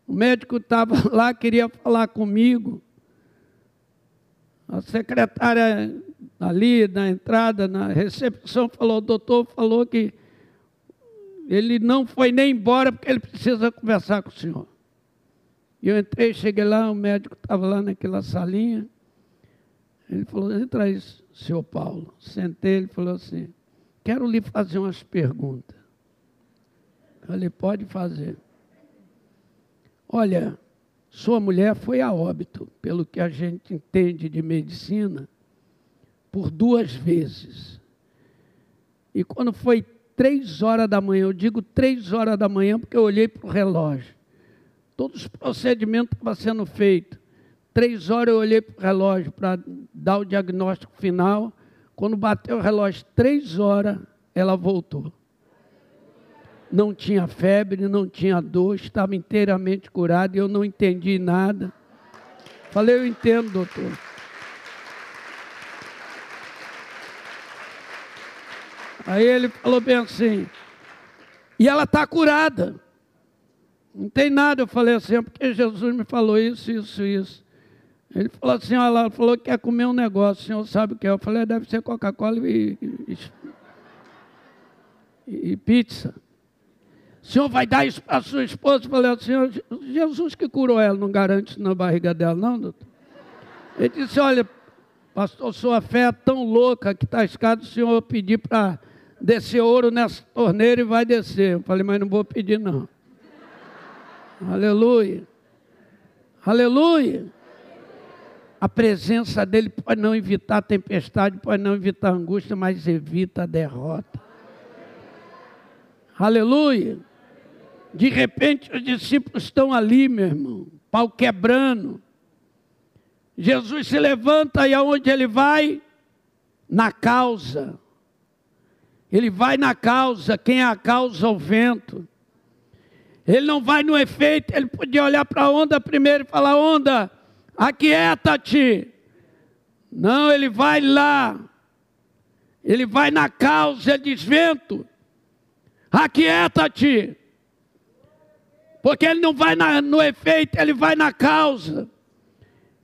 o médico estava lá, queria falar comigo. A secretária ali na entrada, na recepção, falou, doutor falou que ele não foi nem embora porque ele precisa conversar com o senhor. E eu entrei, cheguei lá, o médico estava lá naquela salinha. Ele falou, entra aí, senhor Paulo. Sentei, ele falou assim, quero lhe fazer umas perguntas. Eu falei, pode fazer. Olha, sua mulher foi a óbito, pelo que a gente entende de medicina, por duas vezes. E quando foi três horas da manhã. Eu digo três horas da manhã porque eu olhei para o relógio. Todos os procedimentos estavam sendo feitos. Três horas eu olhei para o relógio para dar o diagnóstico final. Quando bateu o relógio, três horas, ela voltou. Não tinha febre, não tinha dor, estava inteiramente curada e eu não entendi nada. Falei, eu entendo, doutor. Aí ele falou bem assim, e ela está curada. Não tem nada. Eu falei assim, é porque Jesus me falou isso, isso, isso. Ele falou assim, ela falou que quer comer um negócio, o senhor sabe o que é? Eu falei, é, deve ser Coca-Cola e, e, e, pizza. O senhor vai dar isso para sua esposa? Eu falei, senhor, Jesus que curou ela, não garante na barriga dela, não, doutor? Ele disse, olha, pastor, sua fé é tão louca que está escado o senhor pedir para descer ouro nessa torneira e vai descer. Eu falei, mas não vou pedir não. Aleluia. Aleluia. A presença dele pode não evitar a tempestade, pode não evitar a angústia, mas evita a derrota. Aleluia. De repente os discípulos estão ali, meu irmão, pau quebrando. Jesus se levanta e aonde ele vai? Na causa. Ele vai na causa, quem é a causa? O vento. Ele não vai no efeito, ele podia olhar para a onda primeiro e falar: onda, aquieta-te. Não, ele vai lá. Ele vai na causa, ele diz: vento, aquieta-te. Porque ele não vai na, no efeito, ele vai na causa.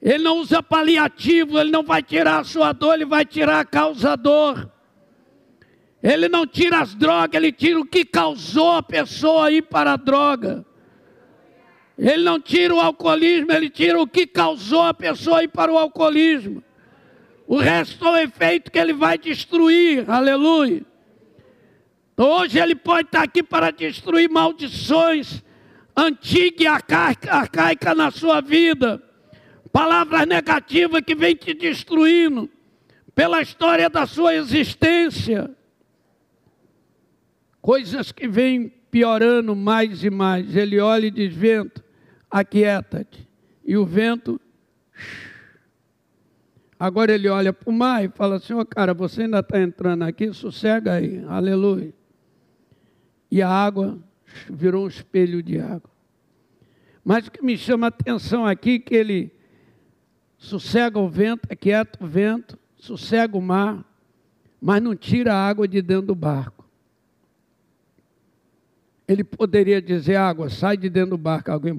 Ele não usa paliativo, ele não vai tirar a sua dor, ele vai tirar a causador. Ele não tira as drogas, ele tira o que causou a pessoa ir para a droga. Ele não tira o alcoolismo, ele tira o que causou a pessoa ir para o alcoolismo. O resto é o efeito que ele vai destruir, aleluia. Então, hoje ele pode estar aqui para destruir maldições antigas e arcaicas na sua vida, palavras negativas que vêm te destruindo pela história da sua existência coisas que vêm piorando mais e mais. Ele olha e diz: Vento, aquieta-te. E o vento. Agora ele olha para o mar e fala assim: Ô oh, cara, você ainda está entrando aqui, sossega aí, aleluia. E a água virou um espelho de água. Mas o que me chama a atenção aqui é que ele sossega o vento, aquieta o vento, sossega o mar, mas não tira a água de dentro do barco. Ele poderia dizer: água, sai de dentro do barco. Alguém.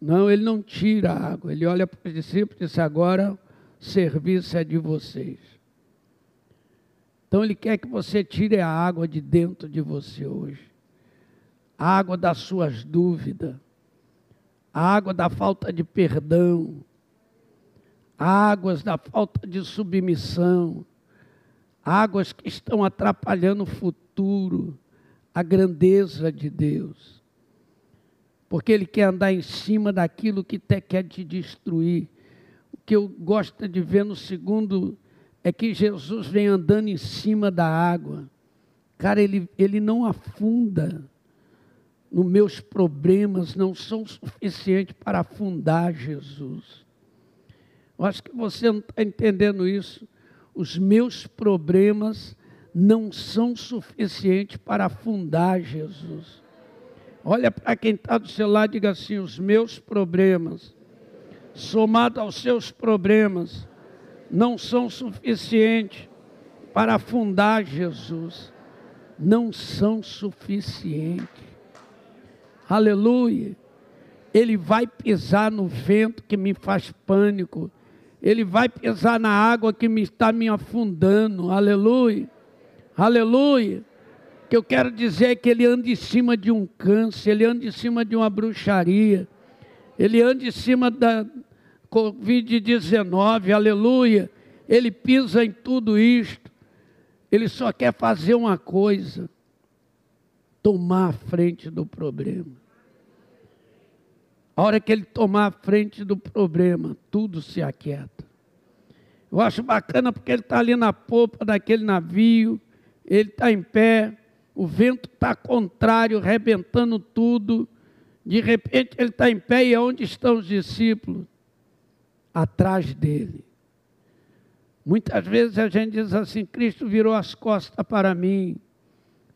Não, ele não tira a água. Ele olha para os discípulos e diz: agora serviço é de vocês. Então ele quer que você tire a água de dentro de você hoje. A água das suas dúvidas. A água da falta de perdão. Águas da falta de submissão. Águas que estão atrapalhando o futuro, a grandeza de Deus. Porque Ele quer andar em cima daquilo que te, quer te destruir. O que eu gosto de ver no segundo é que Jesus vem andando em cima da água. Cara, ele, ele não afunda. Nos meus problemas não são suficientes para afundar Jesus. Eu acho que você não está entendendo isso. Os meus problemas não são suficientes para afundar Jesus. Olha para quem está do seu lado e diga assim: os meus problemas, somado aos seus problemas, não são suficientes para afundar Jesus. Não são suficientes. Aleluia. Ele vai pisar no vento que me faz pânico. Ele vai pisar na água que me está me afundando. Aleluia. Aleluia. O que eu quero dizer é que ele anda em cima de um câncer, ele anda em cima de uma bruxaria, ele anda em cima da, Covid-19, aleluia. Ele pisa em tudo isto. Ele só quer fazer uma coisa: tomar a frente do problema. A hora que ele tomar a frente do problema, tudo se aquieta. Eu acho bacana porque ele está ali na popa daquele navio, ele está em pé, o vento está contrário, rebentando tudo. De repente ele está em pé e onde estão os discípulos? atrás dele. Muitas vezes a gente diz assim: Cristo virou as costas para mim,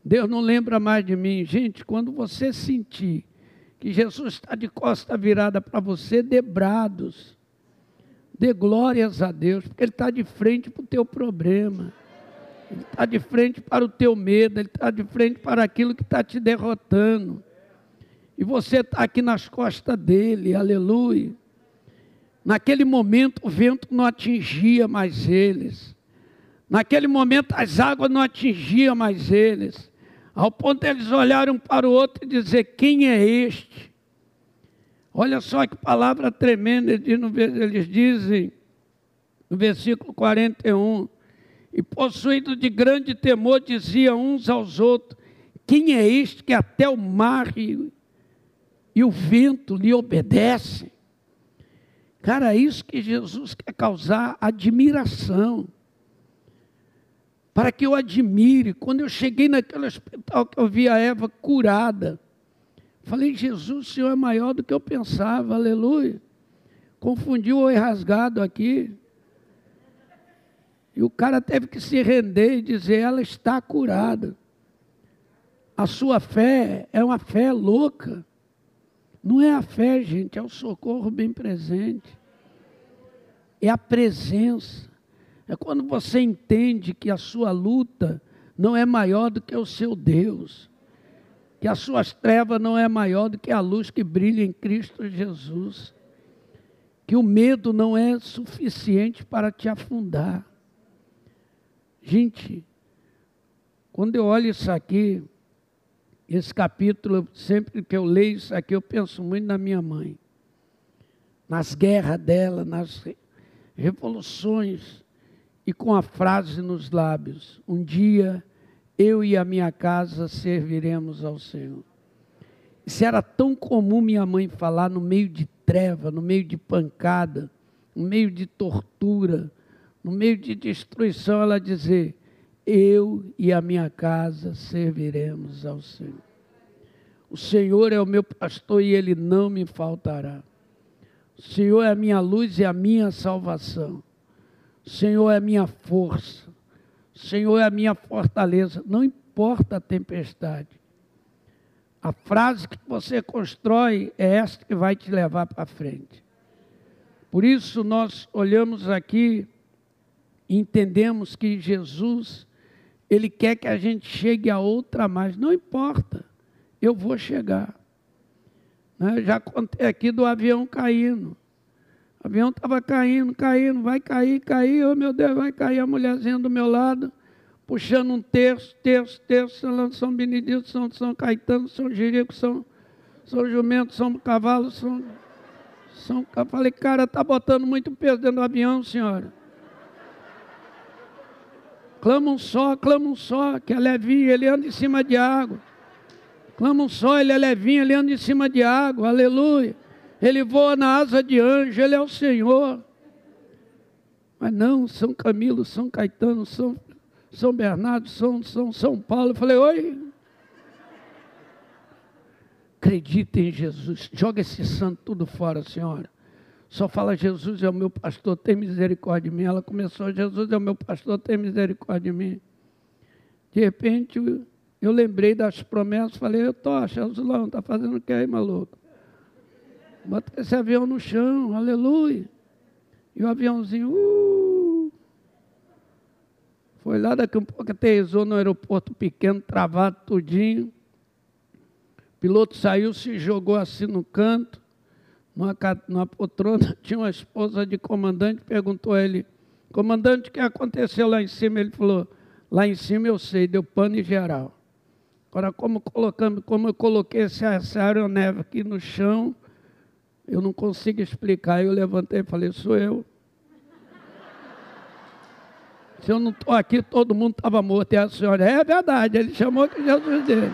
Deus não lembra mais de mim. Gente, quando você sentir que Jesus está de costa virada para você, dê brados, dê glórias a Deus, porque Ele está de frente para o teu problema, Ele está de frente para o teu medo, Ele está de frente para aquilo que está te derrotando. E você está aqui nas costas dele, aleluia. Naquele momento o vento não atingia mais eles. Naquele momento as águas não atingiam mais eles. Ao ponto eles olharam para o outro e dizer: Quem é este? Olha só que palavra tremenda, eles dizem no versículo 41. E possuído de grande temor, diziam uns aos outros: Quem é este que até o mar e, e o vento lhe obedecem? Cara, é isso que Jesus quer causar admiração. Para que eu admire. Quando eu cheguei naquele hospital que eu vi a Eva curada, falei, Jesus, o Senhor é maior do que eu pensava, aleluia. Confundiu o oi rasgado aqui. E o cara teve que se render e dizer: ela está curada. A sua fé é uma fé louca. Não é a fé, gente, é o socorro bem presente. É a presença. É quando você entende que a sua luta não é maior do que o seu Deus. Que as suas trevas não é maior do que a luz que brilha em Cristo Jesus. Que o medo não é suficiente para te afundar. Gente, quando eu olho isso aqui, esse capítulo, sempre que eu leio isso aqui, eu penso muito na minha mãe. Nas guerras dela, nas revoluções, e com a frase nos lábios: Um dia eu e a minha casa serviremos ao Senhor. Isso era tão comum minha mãe falar no meio de treva, no meio de pancada, no meio de tortura, no meio de destruição, ela dizer: eu e a minha casa serviremos ao Senhor. O Senhor é o meu pastor e ele não me faltará. O Senhor é a minha luz e a minha salvação. O Senhor é a minha força. O Senhor é a minha fortaleza. Não importa a tempestade. A frase que você constrói é esta que vai te levar para frente. Por isso nós olhamos aqui entendemos que Jesus Ele quer que a gente chegue a outra mais. Não importa, eu vou chegar. Né? Já contei aqui do avião caindo. O avião estava caindo, caindo, vai cair, cair, oh meu Deus, vai cair a mulherzinha do meu lado, puxando um terço, terço, terço, São Benedito, São, São Caetano, São Jerico, São, São Jumento, São Cavalo, São, São... Falei, cara, está botando muito peso dentro do avião, senhora. Clama um só, clama um só, que é levinho, ele anda em cima de água. Clama um só, ele é levinho, ele anda em cima de água, aleluia. Ele voa na asa de anjo, ele é o Senhor. Mas não, São Camilo, São Caetano, São, São Bernardo, São, São, São Paulo. Eu falei, oi. Acredita em Jesus, joga esse santo tudo fora, senhora. Só fala, Jesus é o meu pastor, tem misericórdia de mim. Ela começou, Jesus é o meu pastor, tem misericórdia de mim. De repente, eu lembrei das promessas, falei, eu tô, Azulão, está fazendo o que aí, maluco? Bota esse avião no chão, aleluia. E o aviãozinho, uh, foi lá, daqui um pouco aterrizou no aeroporto pequeno, travado tudinho. O piloto saiu, se jogou assim no canto numa, numa poltrona, tinha uma esposa de comandante, perguntou a ele, comandante, o que aconteceu lá em cima? Ele falou, lá em cima eu sei, deu pane geral. Agora, como, colocando, como eu coloquei essa aeronave aqui no chão, eu não consigo explicar. Eu levantei e falei, sou eu. Se eu não estou aqui, todo mundo estava morto. E a senhora, é verdade, ele chamou que Jesus dele.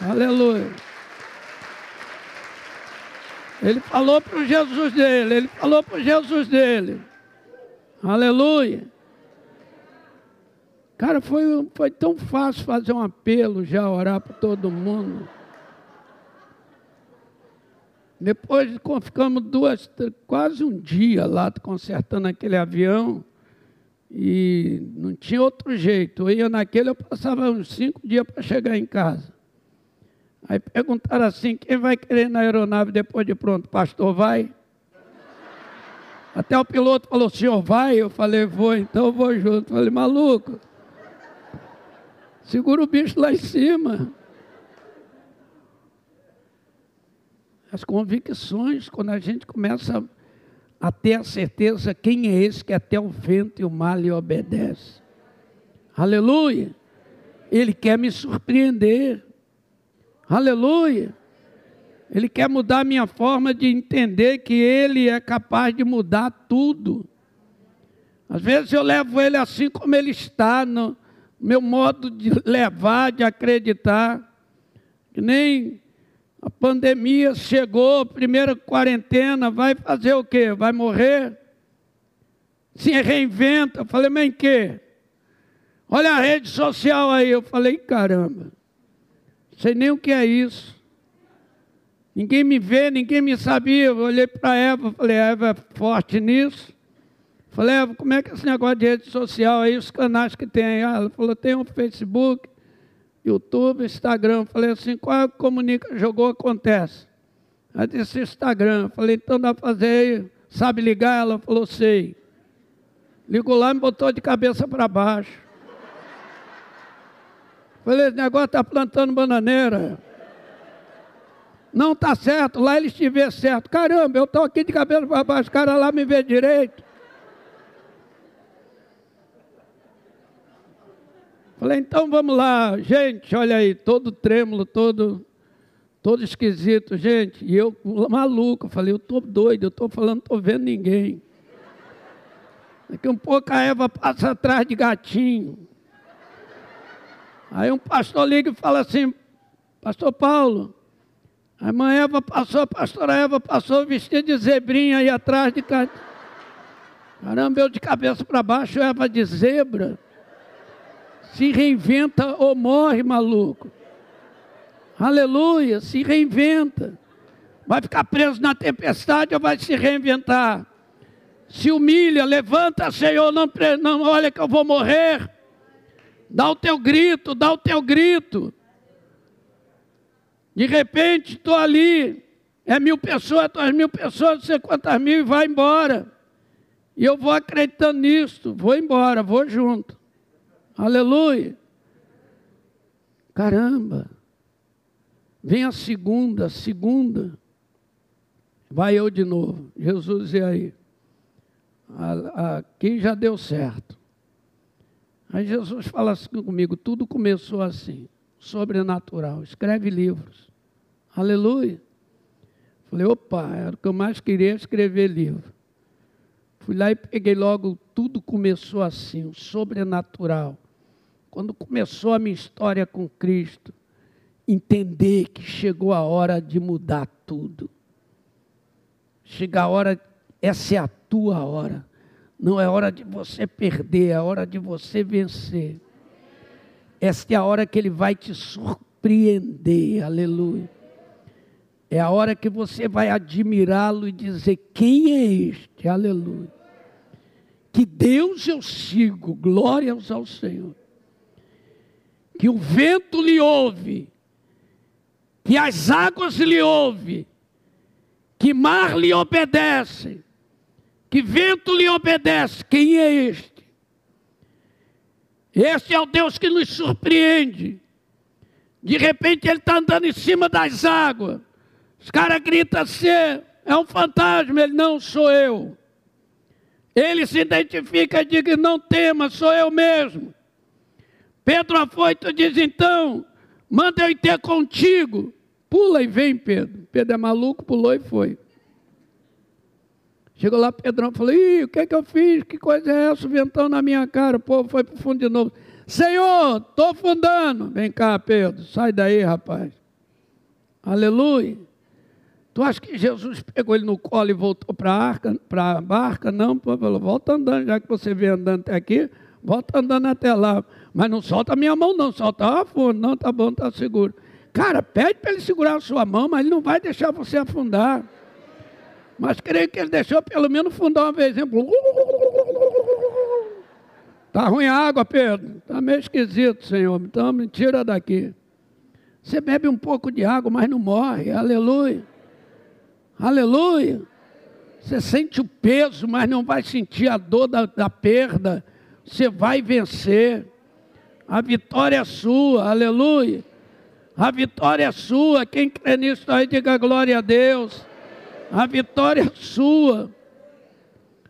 Aleluia. Ele falou para o Jesus dele, ele falou para o Jesus dele. Aleluia. Cara, foi, foi tão fácil fazer um apelo já, orar para todo mundo. Depois ficamos duas, quase um dia lá consertando aquele avião e não tinha outro jeito. Eu ia naquele, eu passava uns cinco dias para chegar em casa. Aí perguntaram assim: quem vai querer na aeronave depois de pronto? Pastor, vai? Até o piloto falou: senhor, vai? Eu falei: vou, então vou junto. Eu falei: maluco, segura o bicho lá em cima. As convicções, quando a gente começa a ter a certeza quem é esse que até o vento e o mar lhe obedece. Aleluia! Ele quer me surpreender. Aleluia. Ele quer mudar a minha forma de entender que Ele é capaz de mudar tudo. Às vezes eu levo Ele assim como Ele está, no meu modo de levar, de acreditar. Que nem a pandemia chegou, primeira quarentena, vai fazer o quê? Vai morrer? Se reinventa. Eu falei, mas em quê? Olha a rede social aí. Eu falei, caramba. Sei nem o que é isso. Ninguém me vê, ninguém me sabia. Eu olhei para Eva, falei, Eva é forte nisso. Falei, Eva, como é que é esse negócio de rede social aí, os canais que tem? Ela falou, tem o um Facebook, YouTube, Instagram. Falei assim, qual é comunica, jogou, acontece. Ela disse Instagram. Falei, então dá para fazer aí, sabe ligar? Ela falou, sei. Ligou lá e me botou de cabeça para baixo. Falei, esse negócio está plantando bananeira. Não está certo, lá eles te vê certo. Caramba, eu estou aqui de cabelo para baixo, o cara lá me vê direito. Falei, então vamos lá, gente, olha aí, todo trêmulo, todo, todo esquisito, gente. E eu, maluco, falei, eu estou doido, eu estou falando, não estou vendo ninguém. Daqui um pouco a Eva passa atrás de gatinho. Aí um pastor liga e fala assim, pastor Paulo, a irmã Eva passou, a pastora Eva passou vestida de zebrinha aí atrás de casa. Caramba, eu de cabeça para baixo, Eva de zebra. Se reinventa ou morre, maluco. Aleluia, se reinventa. Vai ficar preso na tempestade ou vai se reinventar? Se humilha, levanta, Senhor, não, não olha que eu vou morrer. Dá o teu grito, dá o teu grito. De repente, estou ali, é mil pessoas, duas mil pessoas, não sei quantas mil, e vai embora. E eu vou acreditando nisso, vou embora, vou junto. Aleluia. Caramba. Vem a segunda, segunda. Vai eu de novo. Jesus, e aí? Aqui já deu certo. Aí Jesus fala assim comigo: tudo começou assim, sobrenatural. Escreve livros. Aleluia. Falei, opa, era o que eu mais queria escrever livro. Fui lá e peguei logo, tudo começou assim, sobrenatural. Quando começou a minha história com Cristo, entender que chegou a hora de mudar tudo. Chega a hora, essa é a tua hora. Não é hora de você perder, é hora de você vencer. Esta é a hora que Ele vai te surpreender, aleluia. É a hora que você vai admirá-lo e dizer: Quem é este? Aleluia. Que Deus eu sigo, glórias ao Senhor. Que o vento lhe ouve, que as águas lhe ouve, que mar lhe obedece, que vento lhe obedece. Quem é este? Este é o Deus que nos surpreende. De repente ele está andando em cima das águas. Os caras gritam assim: é um fantasma. Ele não sou eu. Ele se identifica e diz: Não tema, sou eu mesmo. Pedro afoito diz: Então, manda eu ir ter contigo. Pula e vem, Pedro. Pedro é maluco, pulou e foi. Chegou lá, Pedrão falou: Ih, o que é que eu fiz? Que coisa é essa? Ventão na minha cara. O povo foi para o fundo de novo. Senhor, estou fundando. Vem cá, Pedro, sai daí, rapaz. Aleluia. Tu acha que Jesus pegou ele no colo e voltou para a barca? Não, falou, volta andando, já que você veio andando até aqui, volta andando até lá. Mas não solta a minha mão, não, solta a não, tá bom, tá seguro. Cara, pede para ele segurar a sua mão, mas ele não vai deixar você afundar. Mas creio que ele deixou pelo menos fundar uma vez. Tá ruim a água, Pedro? Tá meio esquisito, Senhor. Então me tira daqui. Você bebe um pouco de água, mas não morre. Aleluia. Aleluia. Você sente o peso, mas não vai sentir a dor da, da perda. Você vai vencer. A vitória é sua. Aleluia. A vitória é sua. Quem crê nisso aí, diga glória a Deus. A vitória é sua.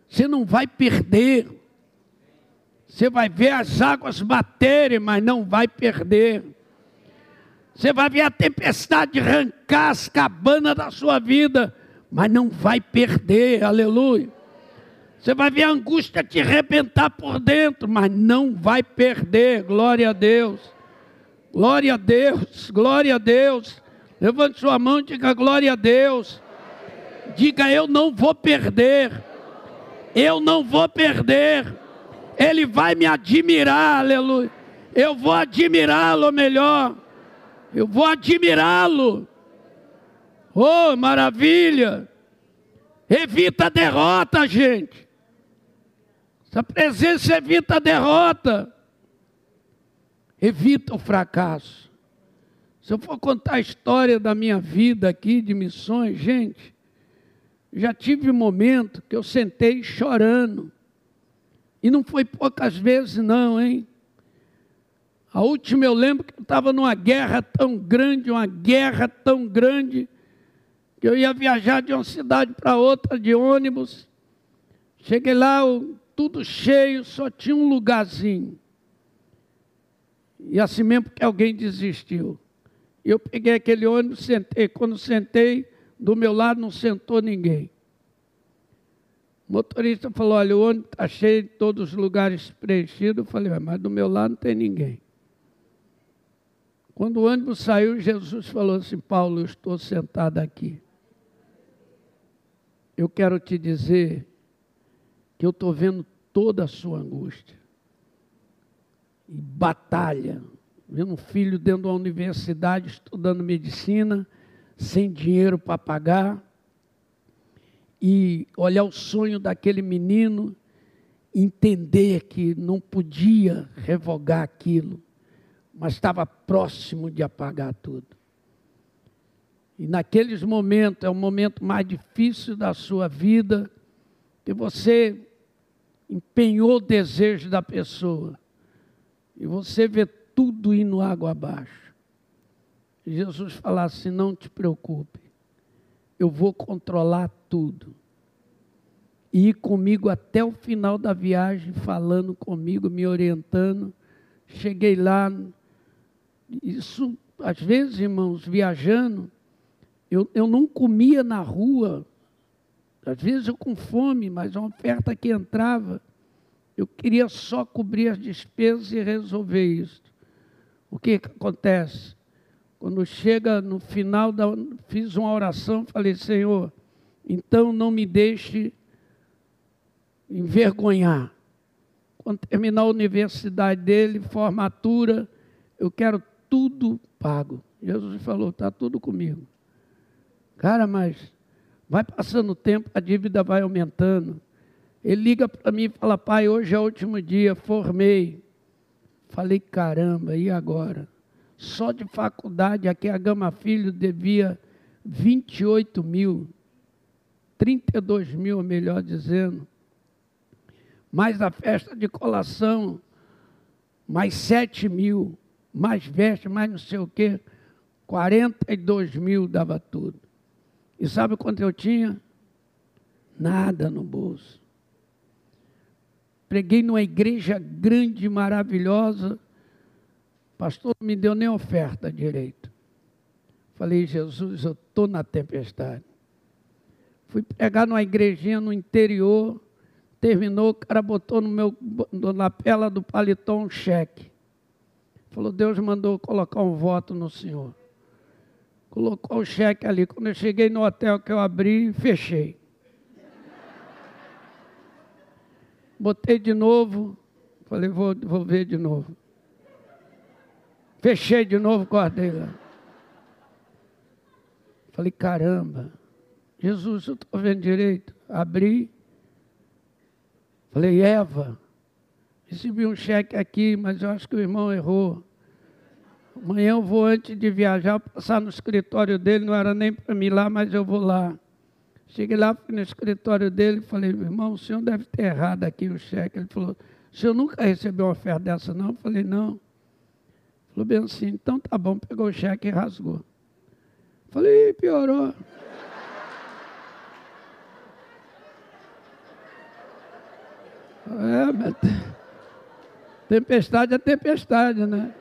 Você não vai perder. Você vai ver as águas baterem, mas não vai perder. Você vai ver a tempestade arrancar as cabanas da sua vida, mas não vai perder, aleluia. Você vai ver a angústia te arrebentar por dentro, mas não vai perder, glória a Deus. Glória a Deus, glória a Deus. Levante sua mão e diga glória a Deus. Diga eu não vou perder. Eu não vou perder. Ele vai me admirar, aleluia. Eu vou admirá-lo melhor. Eu vou admirá-lo. Oh, maravilha! Evita a derrota, gente. Essa presença evita a derrota. Evita o fracasso. Se eu for contar a história da minha vida aqui de missões, gente, já tive um momento que eu sentei chorando. E não foi poucas vezes, não, hein? A última eu lembro que eu estava numa guerra tão grande, uma guerra tão grande, que eu ia viajar de uma cidade para outra de ônibus. Cheguei lá, tudo cheio, só tinha um lugarzinho. E assim mesmo que alguém desistiu. Eu peguei aquele ônibus, sentei. Quando sentei, do meu lado não sentou ninguém. O motorista falou: Olha, o ônibus está cheio, todos os lugares preenchidos. Eu falei: Mas do meu lado não tem ninguém. Quando o ônibus saiu, Jesus falou assim: Paulo, eu estou sentado aqui. Eu quero te dizer que eu estou vendo toda a sua angústia e batalha. Vendo um filho dentro de uma universidade estudando medicina, sem dinheiro para pagar, e olhar o sonho daquele menino, entender que não podia revogar aquilo mas estava próximo de apagar tudo. E naqueles momentos, é o momento mais difícil da sua vida, que você empenhou o desejo da pessoa, e você vê tudo indo água abaixo. Jesus falasse: assim, não te preocupe, eu vou controlar tudo. E ir comigo até o final da viagem, falando comigo, me orientando. Cheguei lá, isso, às vezes, irmãos, viajando, eu, eu não comia na rua, às vezes eu com fome, mas uma oferta que entrava, eu queria só cobrir as despesas e resolver isso. O que, que acontece? Quando chega no final, da, fiz uma oração, falei, Senhor, então não me deixe envergonhar. Quando terminar a universidade dele, formatura, eu quero tudo pago. Jesus falou, está tudo comigo. Cara, mas vai passando o tempo, a dívida vai aumentando. Ele liga para mim e fala, pai, hoje é o último dia, formei. Falei, caramba, e agora? Só de faculdade, aqui a Gama Filho devia 28 mil, 32 mil, melhor dizendo. Mais a festa de colação, mais 7 mil mais veste, mais não sei o quê. 42 mil dava tudo. E sabe quanto eu tinha? Nada no bolso. Preguei numa igreja grande, maravilhosa. Pastor não me deu nem oferta direito. Falei, Jesus, eu estou na tempestade. Fui pregar numa igrejinha no interior. Terminou, o cara botou no meu, na lapela do paletó um cheque. Falou, Deus mandou colocar um voto no senhor. Colocou o cheque ali. Quando eu cheguei no hotel que eu abri, fechei. Botei de novo. Falei, vou, vou ver de novo. Fechei de novo, guardei lá. Falei, caramba, Jesus, eu estou vendo direito. Abri. Falei, Eva, recebi um cheque aqui, mas eu acho que o irmão errou. Amanhã eu vou, antes de viajar, passar no escritório dele, não era nem para mim lá, mas eu vou lá. Cheguei lá, no escritório dele e falei, irmão, o senhor deve ter errado aqui o cheque. Ele falou, o senhor nunca recebeu uma oferta dessa, não? Eu falei, não. Falou assim, então tá bom, pegou o cheque e rasgou. Falei, piorou. É, mas tempestade é tempestade, né?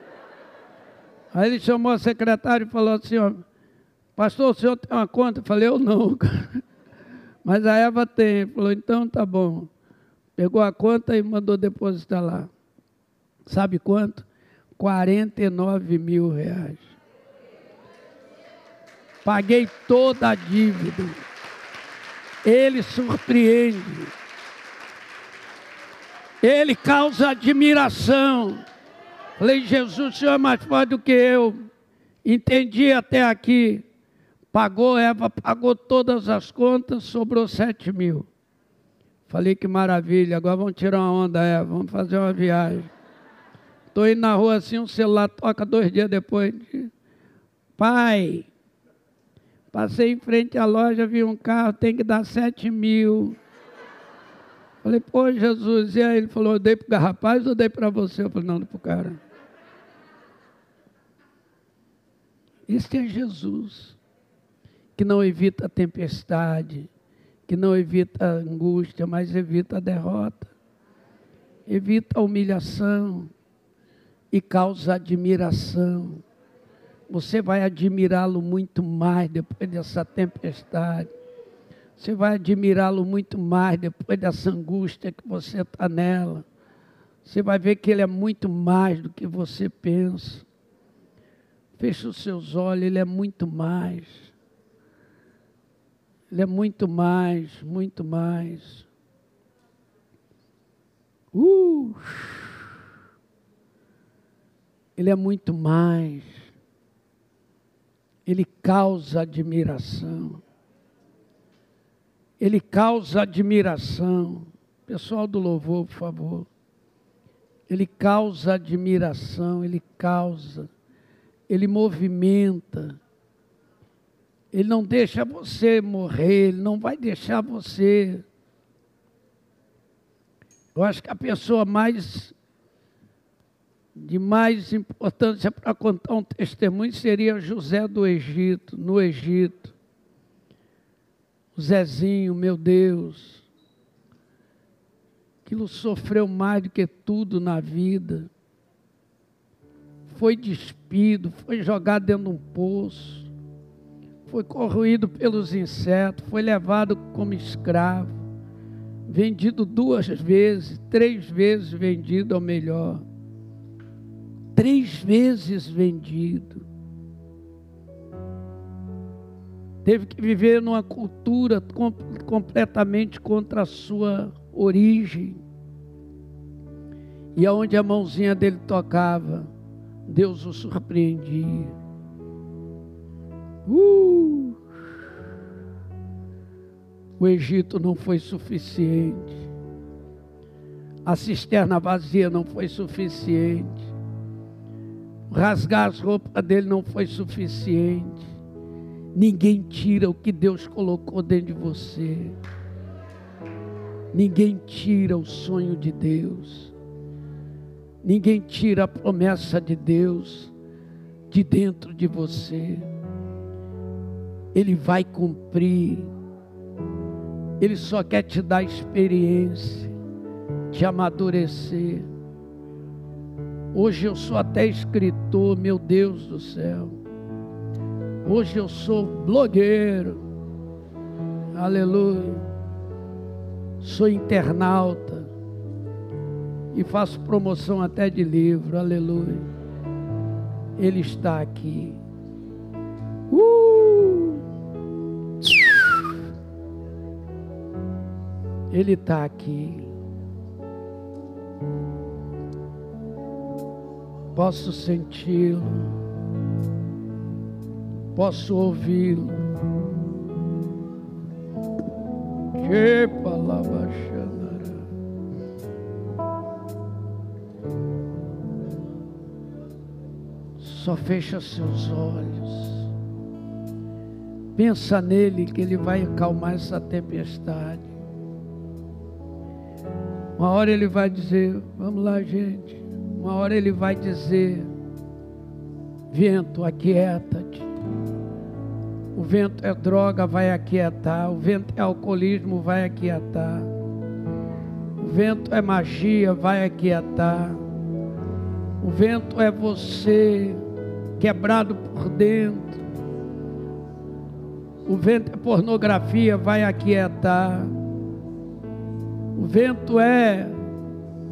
Aí ele chamou a secretária e falou assim, pastor, o senhor tem uma conta? Eu falei, eu não, Mas a Eva tem. Ele falou, então tá bom. Pegou a conta e mandou depositar lá. Sabe quanto? 49 mil reais. Paguei toda a dívida. Ele surpreende. Ele causa admiração. Falei, Jesus, o Senhor é mais forte do que eu. Entendi até aqui. Pagou, Eva pagou todas as contas, sobrou sete mil. Falei que maravilha, agora vamos tirar uma onda, Eva, vamos fazer uma viagem. Estou indo na rua assim, um celular toca dois dias depois. Pai, passei em frente à loja, vi um carro, tem que dar sete mil. Falei, pô, Jesus, e aí ele falou, eu dei para o rapaz ou dei para você? Eu falei, não, para o cara. Este é Jesus, que não evita a tempestade, que não evita a angústia, mas evita a derrota, evita a humilhação e causa admiração. Você vai admirá-lo muito mais depois dessa tempestade. Você vai admirá-lo muito mais depois dessa angústia que você está nela. Você vai ver que ele é muito mais do que você pensa. Feche os seus olhos, Ele é muito mais. Ele é muito mais, muito mais. Uh! Ele é muito mais. Ele causa admiração. Ele causa admiração. Pessoal do louvor, por favor. Ele causa admiração, ele causa ele movimenta. Ele não deixa você morrer, ele não vai deixar você. Eu acho que a pessoa mais de mais importância para contar um testemunho seria José do Egito, no Egito. O Zezinho, meu Deus, aquilo sofreu mais do que tudo na vida. Foi despido, foi jogado dentro de um poço, foi corroído pelos insetos, foi levado como escravo, vendido duas vezes, três vezes vendido ao melhor três vezes vendido. Teve que viver numa cultura com, completamente contra a sua origem. E aonde a mãozinha dele tocava, Deus o surpreendia. Uh! O Egito não foi suficiente. A cisterna vazia não foi suficiente. Rasgar as roupas dele não foi suficiente. Ninguém tira o que Deus colocou dentro de você. Ninguém tira o sonho de Deus. Ninguém tira a promessa de Deus de dentro de você. Ele vai cumprir. Ele só quer te dar experiência, te amadurecer. Hoje eu sou até escritor, meu Deus do céu. Hoje eu sou blogueiro. Aleluia. Sou internauta. E faço promoção até de livro. Aleluia. Ele está aqui. Uh! Ele está aqui. Posso senti-lo, posso ouvi-lo. Que palavra Só fecha seus olhos. Pensa nele que ele vai acalmar essa tempestade. Uma hora ele vai dizer: Vamos lá, gente. Uma hora ele vai dizer: Vento, aquieta-te. O vento é droga, vai aquietar. O vento é alcoolismo, vai aquietar. O vento é magia, vai aquietar. O vento é você quebrado por dentro. O vento é pornografia, vai aquietar. O vento é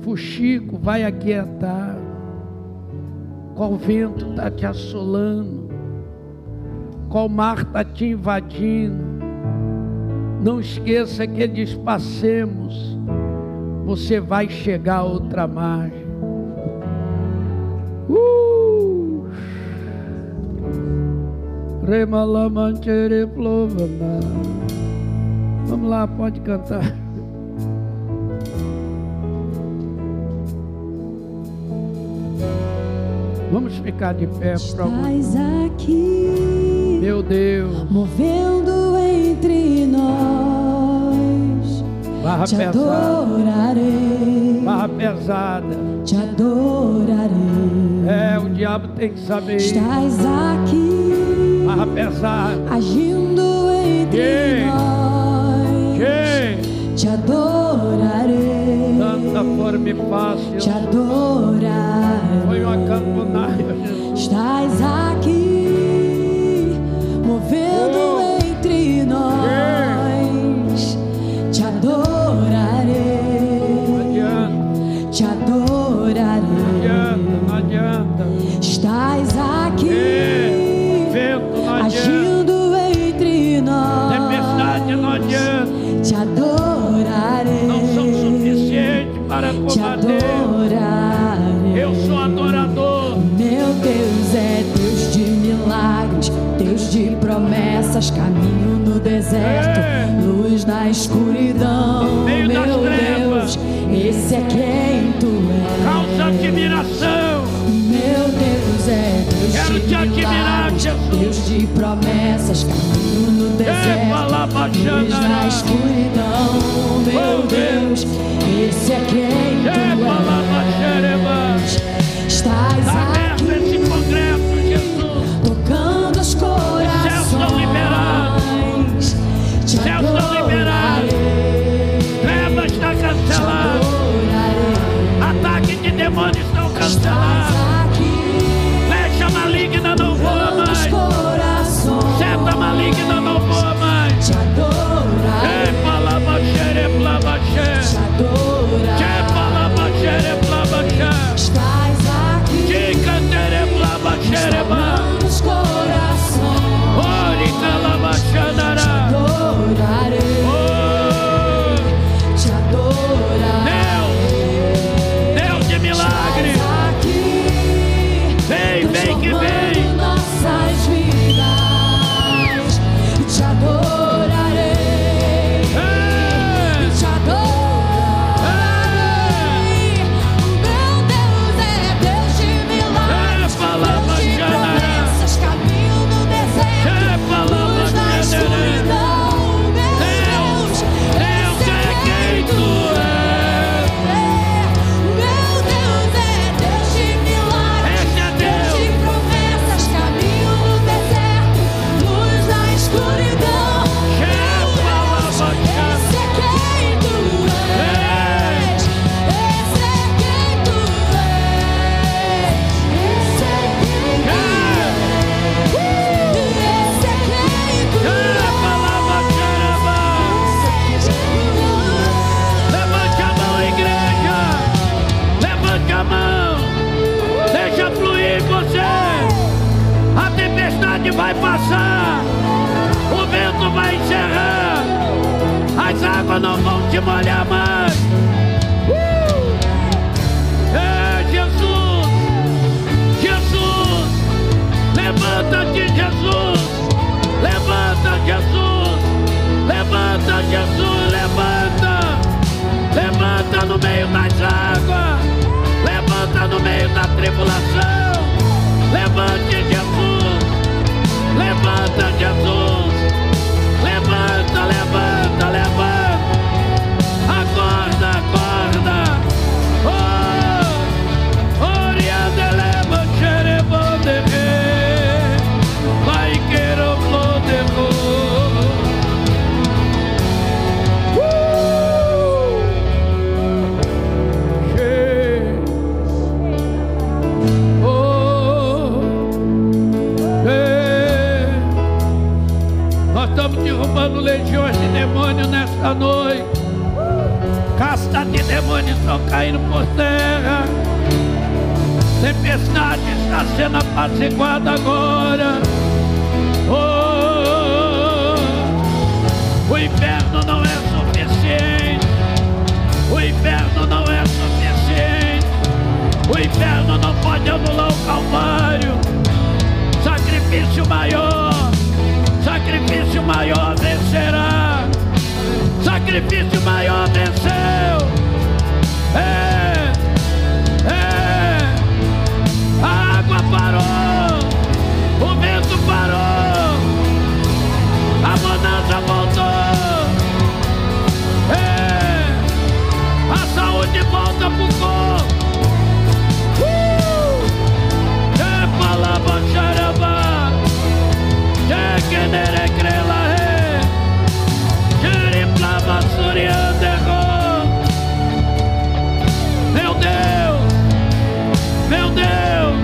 fuxico vai aquietar. Qual vento está te assolando? Qual mar está te invadindo? Não esqueça que diz: passemos, você vai chegar a outra margem. Uh! Vamos lá, pode cantar. Vamos ficar de pé para Estás aqui, meu Deus, movendo entre nós. Barra te pesada. adorarei. Barra pesada. Te adorarei. É, o diabo tem que saber. Estás aqui, Barra pesada. agindo entre Que? nós. Que Te adorarei. Forma fácil. Te adorarei. Foi uma Jesus. Estás aqui, deserto, luz na escuridão. Meio das Meu trevas. Deus, esse é quem tu és. Causa admiração. Meu Deus é Deus Quero de te admirar, Jesus. Deus de promessas, caminho no deserto, luz na escuridão. Meu Deus, esse é quem tu és. stars. vai passar, o vento vai encerrar, as águas não vão te molhar mais. Uh! É Jesus, Jesus, levanta-te, Jesus, levanta, Jesus, levanta, Jesus, levanta, levanta no meio das águas, levanta no meio da tribulação. Levanta, derrubando legiões de demônio nesta noite. Casta de demônios estão caindo por terra. Tempestade está sendo apaziguada agora. Oh, o inferno não é suficiente. O inferno não é suficiente. O inferno não pode anular o Calvário. Sacrifício maior. Sacrifício maior vencerá. Sacrifício maior venceu. É, é. A água parou. O vento parou. A bonança voltou. É. A saúde volta pro corpo. Uh! É palavra xarabá. Crela é. Jeriplava surianderro. Meu Deus, meu Deus,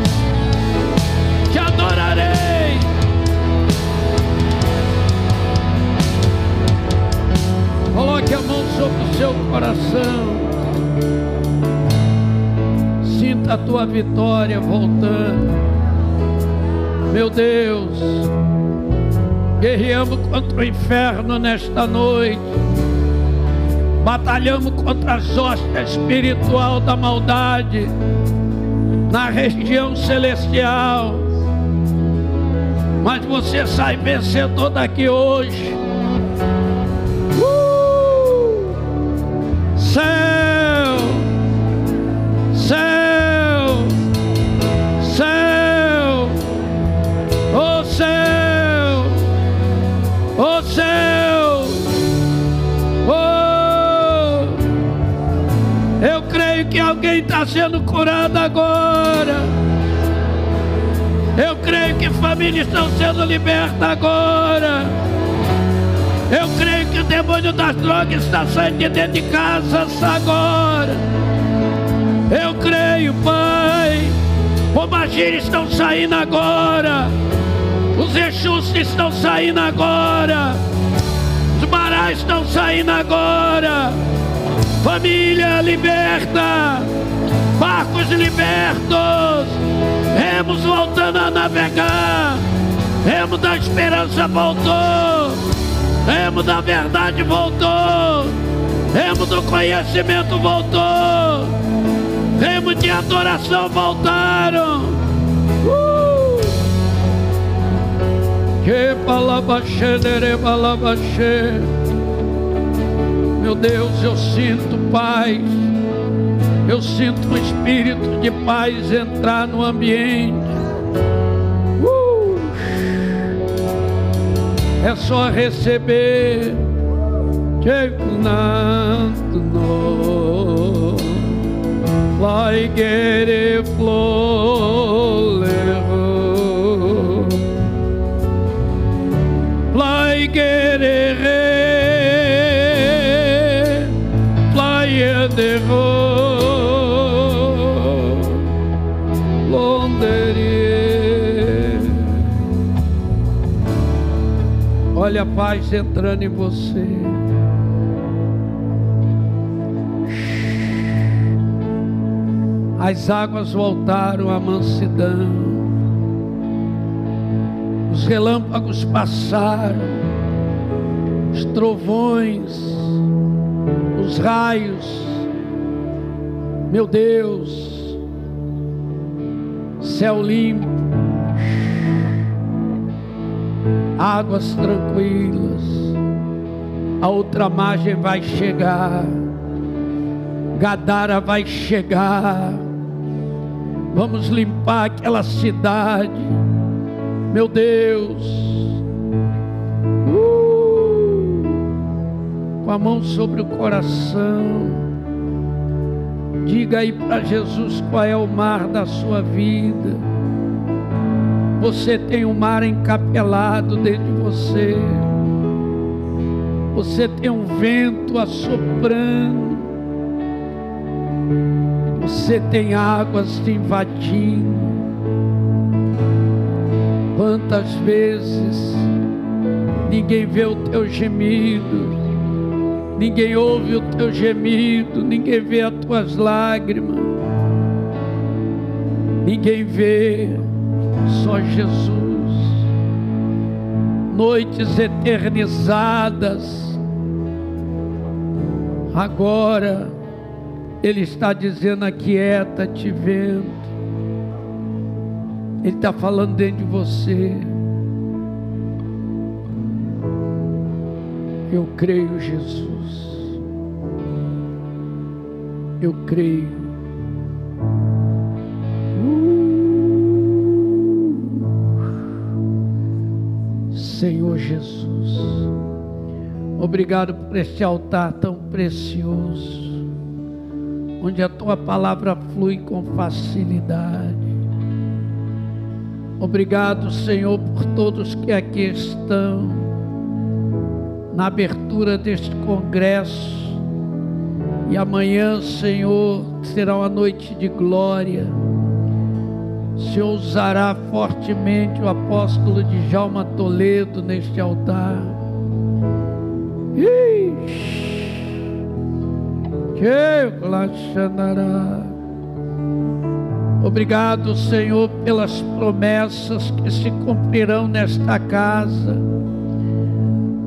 te adorarei. Coloque a mão sobre o seu coração. Sinta a tua vitória voltando. Meu Deus, guerreamos contra o inferno nesta noite. Batalhamos contra as hostes espiritual da maldade na região celestial. Mas você sai vencedor daqui hoje. Sendo curado agora. Eu creio que famílias estão sendo libertas agora. Eu creio que o demônio das drogas está saindo de dentro de casa agora. Eu creio, Pai. Pomagires estão saindo agora. Os Exus estão saindo agora. Os Marais estão saindo agora. Família liberta. Barcos libertos. Remos voltando a navegar. Remo da esperança voltou. Remo da verdade voltou. Remo do conhecimento voltou. Remo de adoração voltaram. Uh! Meu Deus, eu sinto paz. Eu sinto um espírito de paz entrar no ambiente. Uh! É só receber. Chegando no Vai querer flor Vai Olha a paz entrando em você. As águas voltaram à mansidão. Os relâmpagos passaram. Os trovões os raios, meu Deus, céu limpo, águas tranquilas, a outra margem vai chegar, Gadara vai chegar, vamos limpar aquela cidade, meu Deus, uh, com a mão sobre o coração, diga aí para Jesus qual é o mar da sua vida. Você tem um mar encapelado dentro de você. Você tem um vento assoprando. Você tem águas te invadindo. Quantas vezes ninguém vê o teu gemido, ninguém ouve o teu gemido, ninguém vê as tuas lágrimas, ninguém vê, só Jesus noites eternizadas. Agora Ele está dizendo: aquieta-te, vento. Ele está falando dentro de você. Eu creio, Jesus. Eu creio. Senhor Jesus. Obrigado por este altar tão precioso, onde a tua palavra flui com facilidade. Obrigado, Senhor, por todos que aqui estão, na abertura deste congresso. E amanhã, Senhor, será uma noite de glória o Senhor usará fortemente o apóstolo de Jalma Toledo neste altar. Obrigado, Senhor, pelas promessas que se cumprirão nesta casa.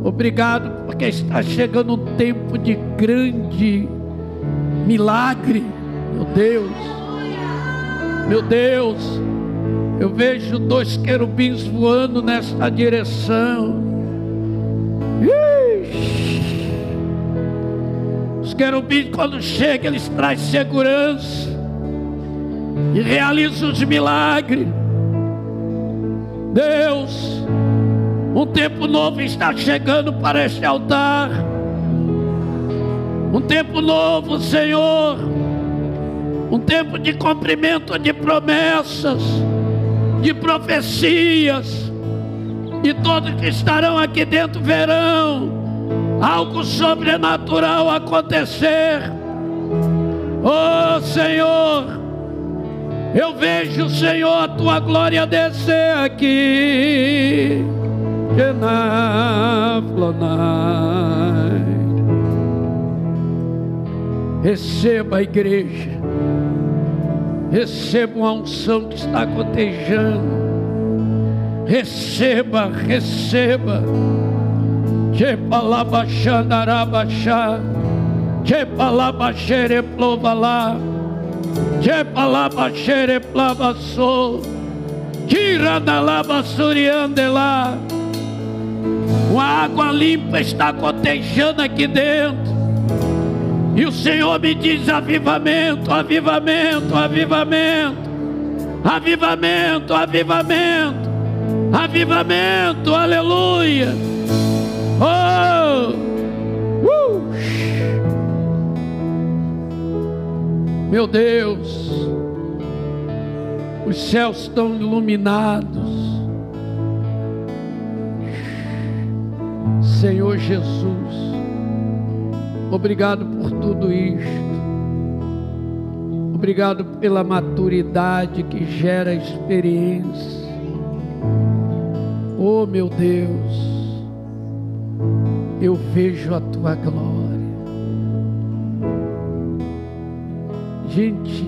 Obrigado porque está chegando um tempo de grande milagre, meu Deus. Meu Deus, eu vejo dois querubins voando nesta direção. Os querubins, quando chegam, eles trazem segurança e realizam os milagres. Deus, um tempo novo está chegando para este altar. Um tempo novo, Senhor um tempo de cumprimento de promessas, de profecias, e todos que estarão aqui dentro verão algo sobrenatural acontecer. Oh Senhor, eu vejo, Senhor, a tua glória descer aqui. Receba a igreja Receba a unção que está cotejando. Receba, receba. Que palavra xandarabachá. Que palavra xereplovalá. Que palavra xereplavassou. Tiradalaba suriandelá. Uma água limpa está cotejando aqui dentro. E o Senhor me diz: avivamento, avivamento, avivamento, avivamento, avivamento, avivamento, aleluia. Oh, uh. meu Deus, os céus estão iluminados. Senhor Jesus. Obrigado por tudo isto. Obrigado pela maturidade que gera experiência. Oh meu Deus, eu vejo a tua glória. Gente,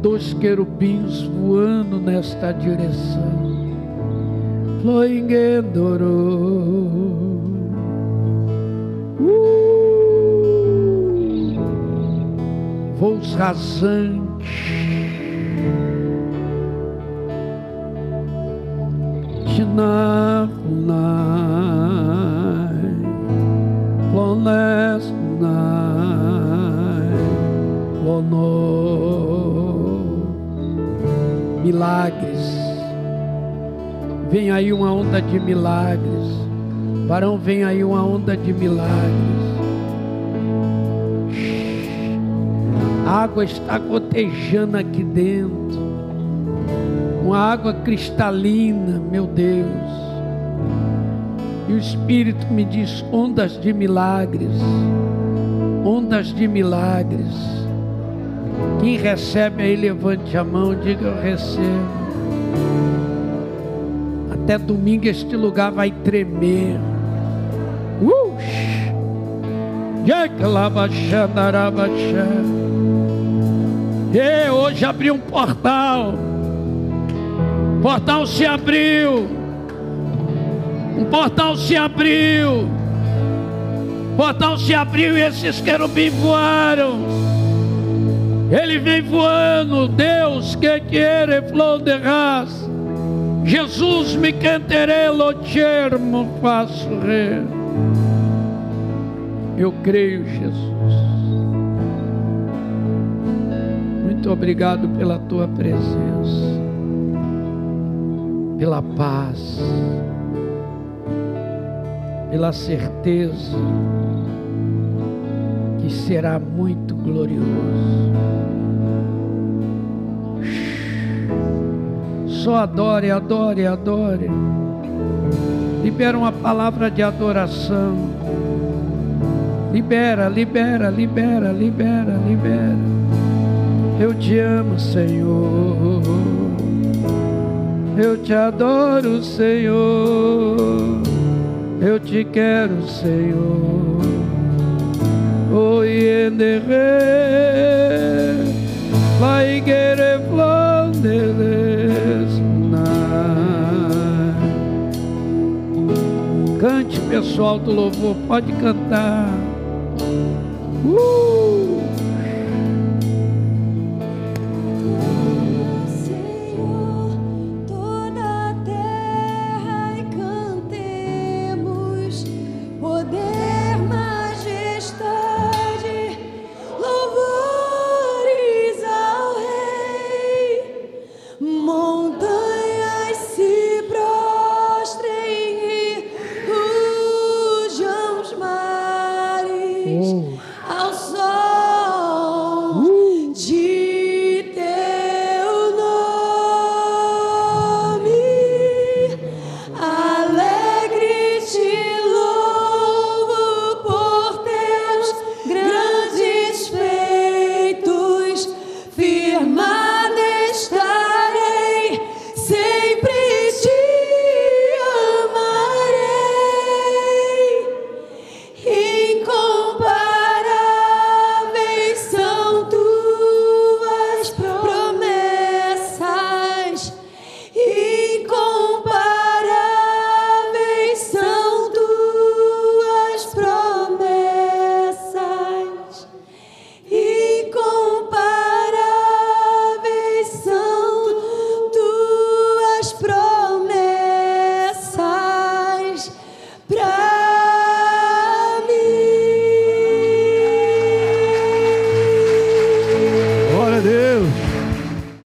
dois querubins voando nesta direção. Floingendoro. Uh! Voos rasantes. Tonight, flawless night, milagres. Vem aí uma onda de milagres. Varão, vem aí uma onda de milagres. Água está gotejando aqui dentro. Uma água cristalina, meu Deus. E o Espírito me diz: ondas de milagres, ondas de milagres. Quem recebe aí, levante a mão, diga: Eu recebo. Até domingo este lugar vai tremer. Uh! E hoje abriu um portal. O portal se abriu. Um portal se abriu. O portal se abriu e esses querubins voaram. Ele vem voando. Deus que quiere flor de raça. Jesus me canterei lo germo faço re. Eu creio, Jesus. Muito obrigado pela tua presença, pela paz, pela certeza que será muito glorioso. Só adore, adore, adore. Libera uma palavra de adoração. Libera, libera, libera, libera, libera. Eu te amo, Senhor. Eu te adoro, Senhor. Eu te quero, Senhor. Oi, enderre, vai querer flandeles. Cante, pessoal do louvor, pode cantar. Uh!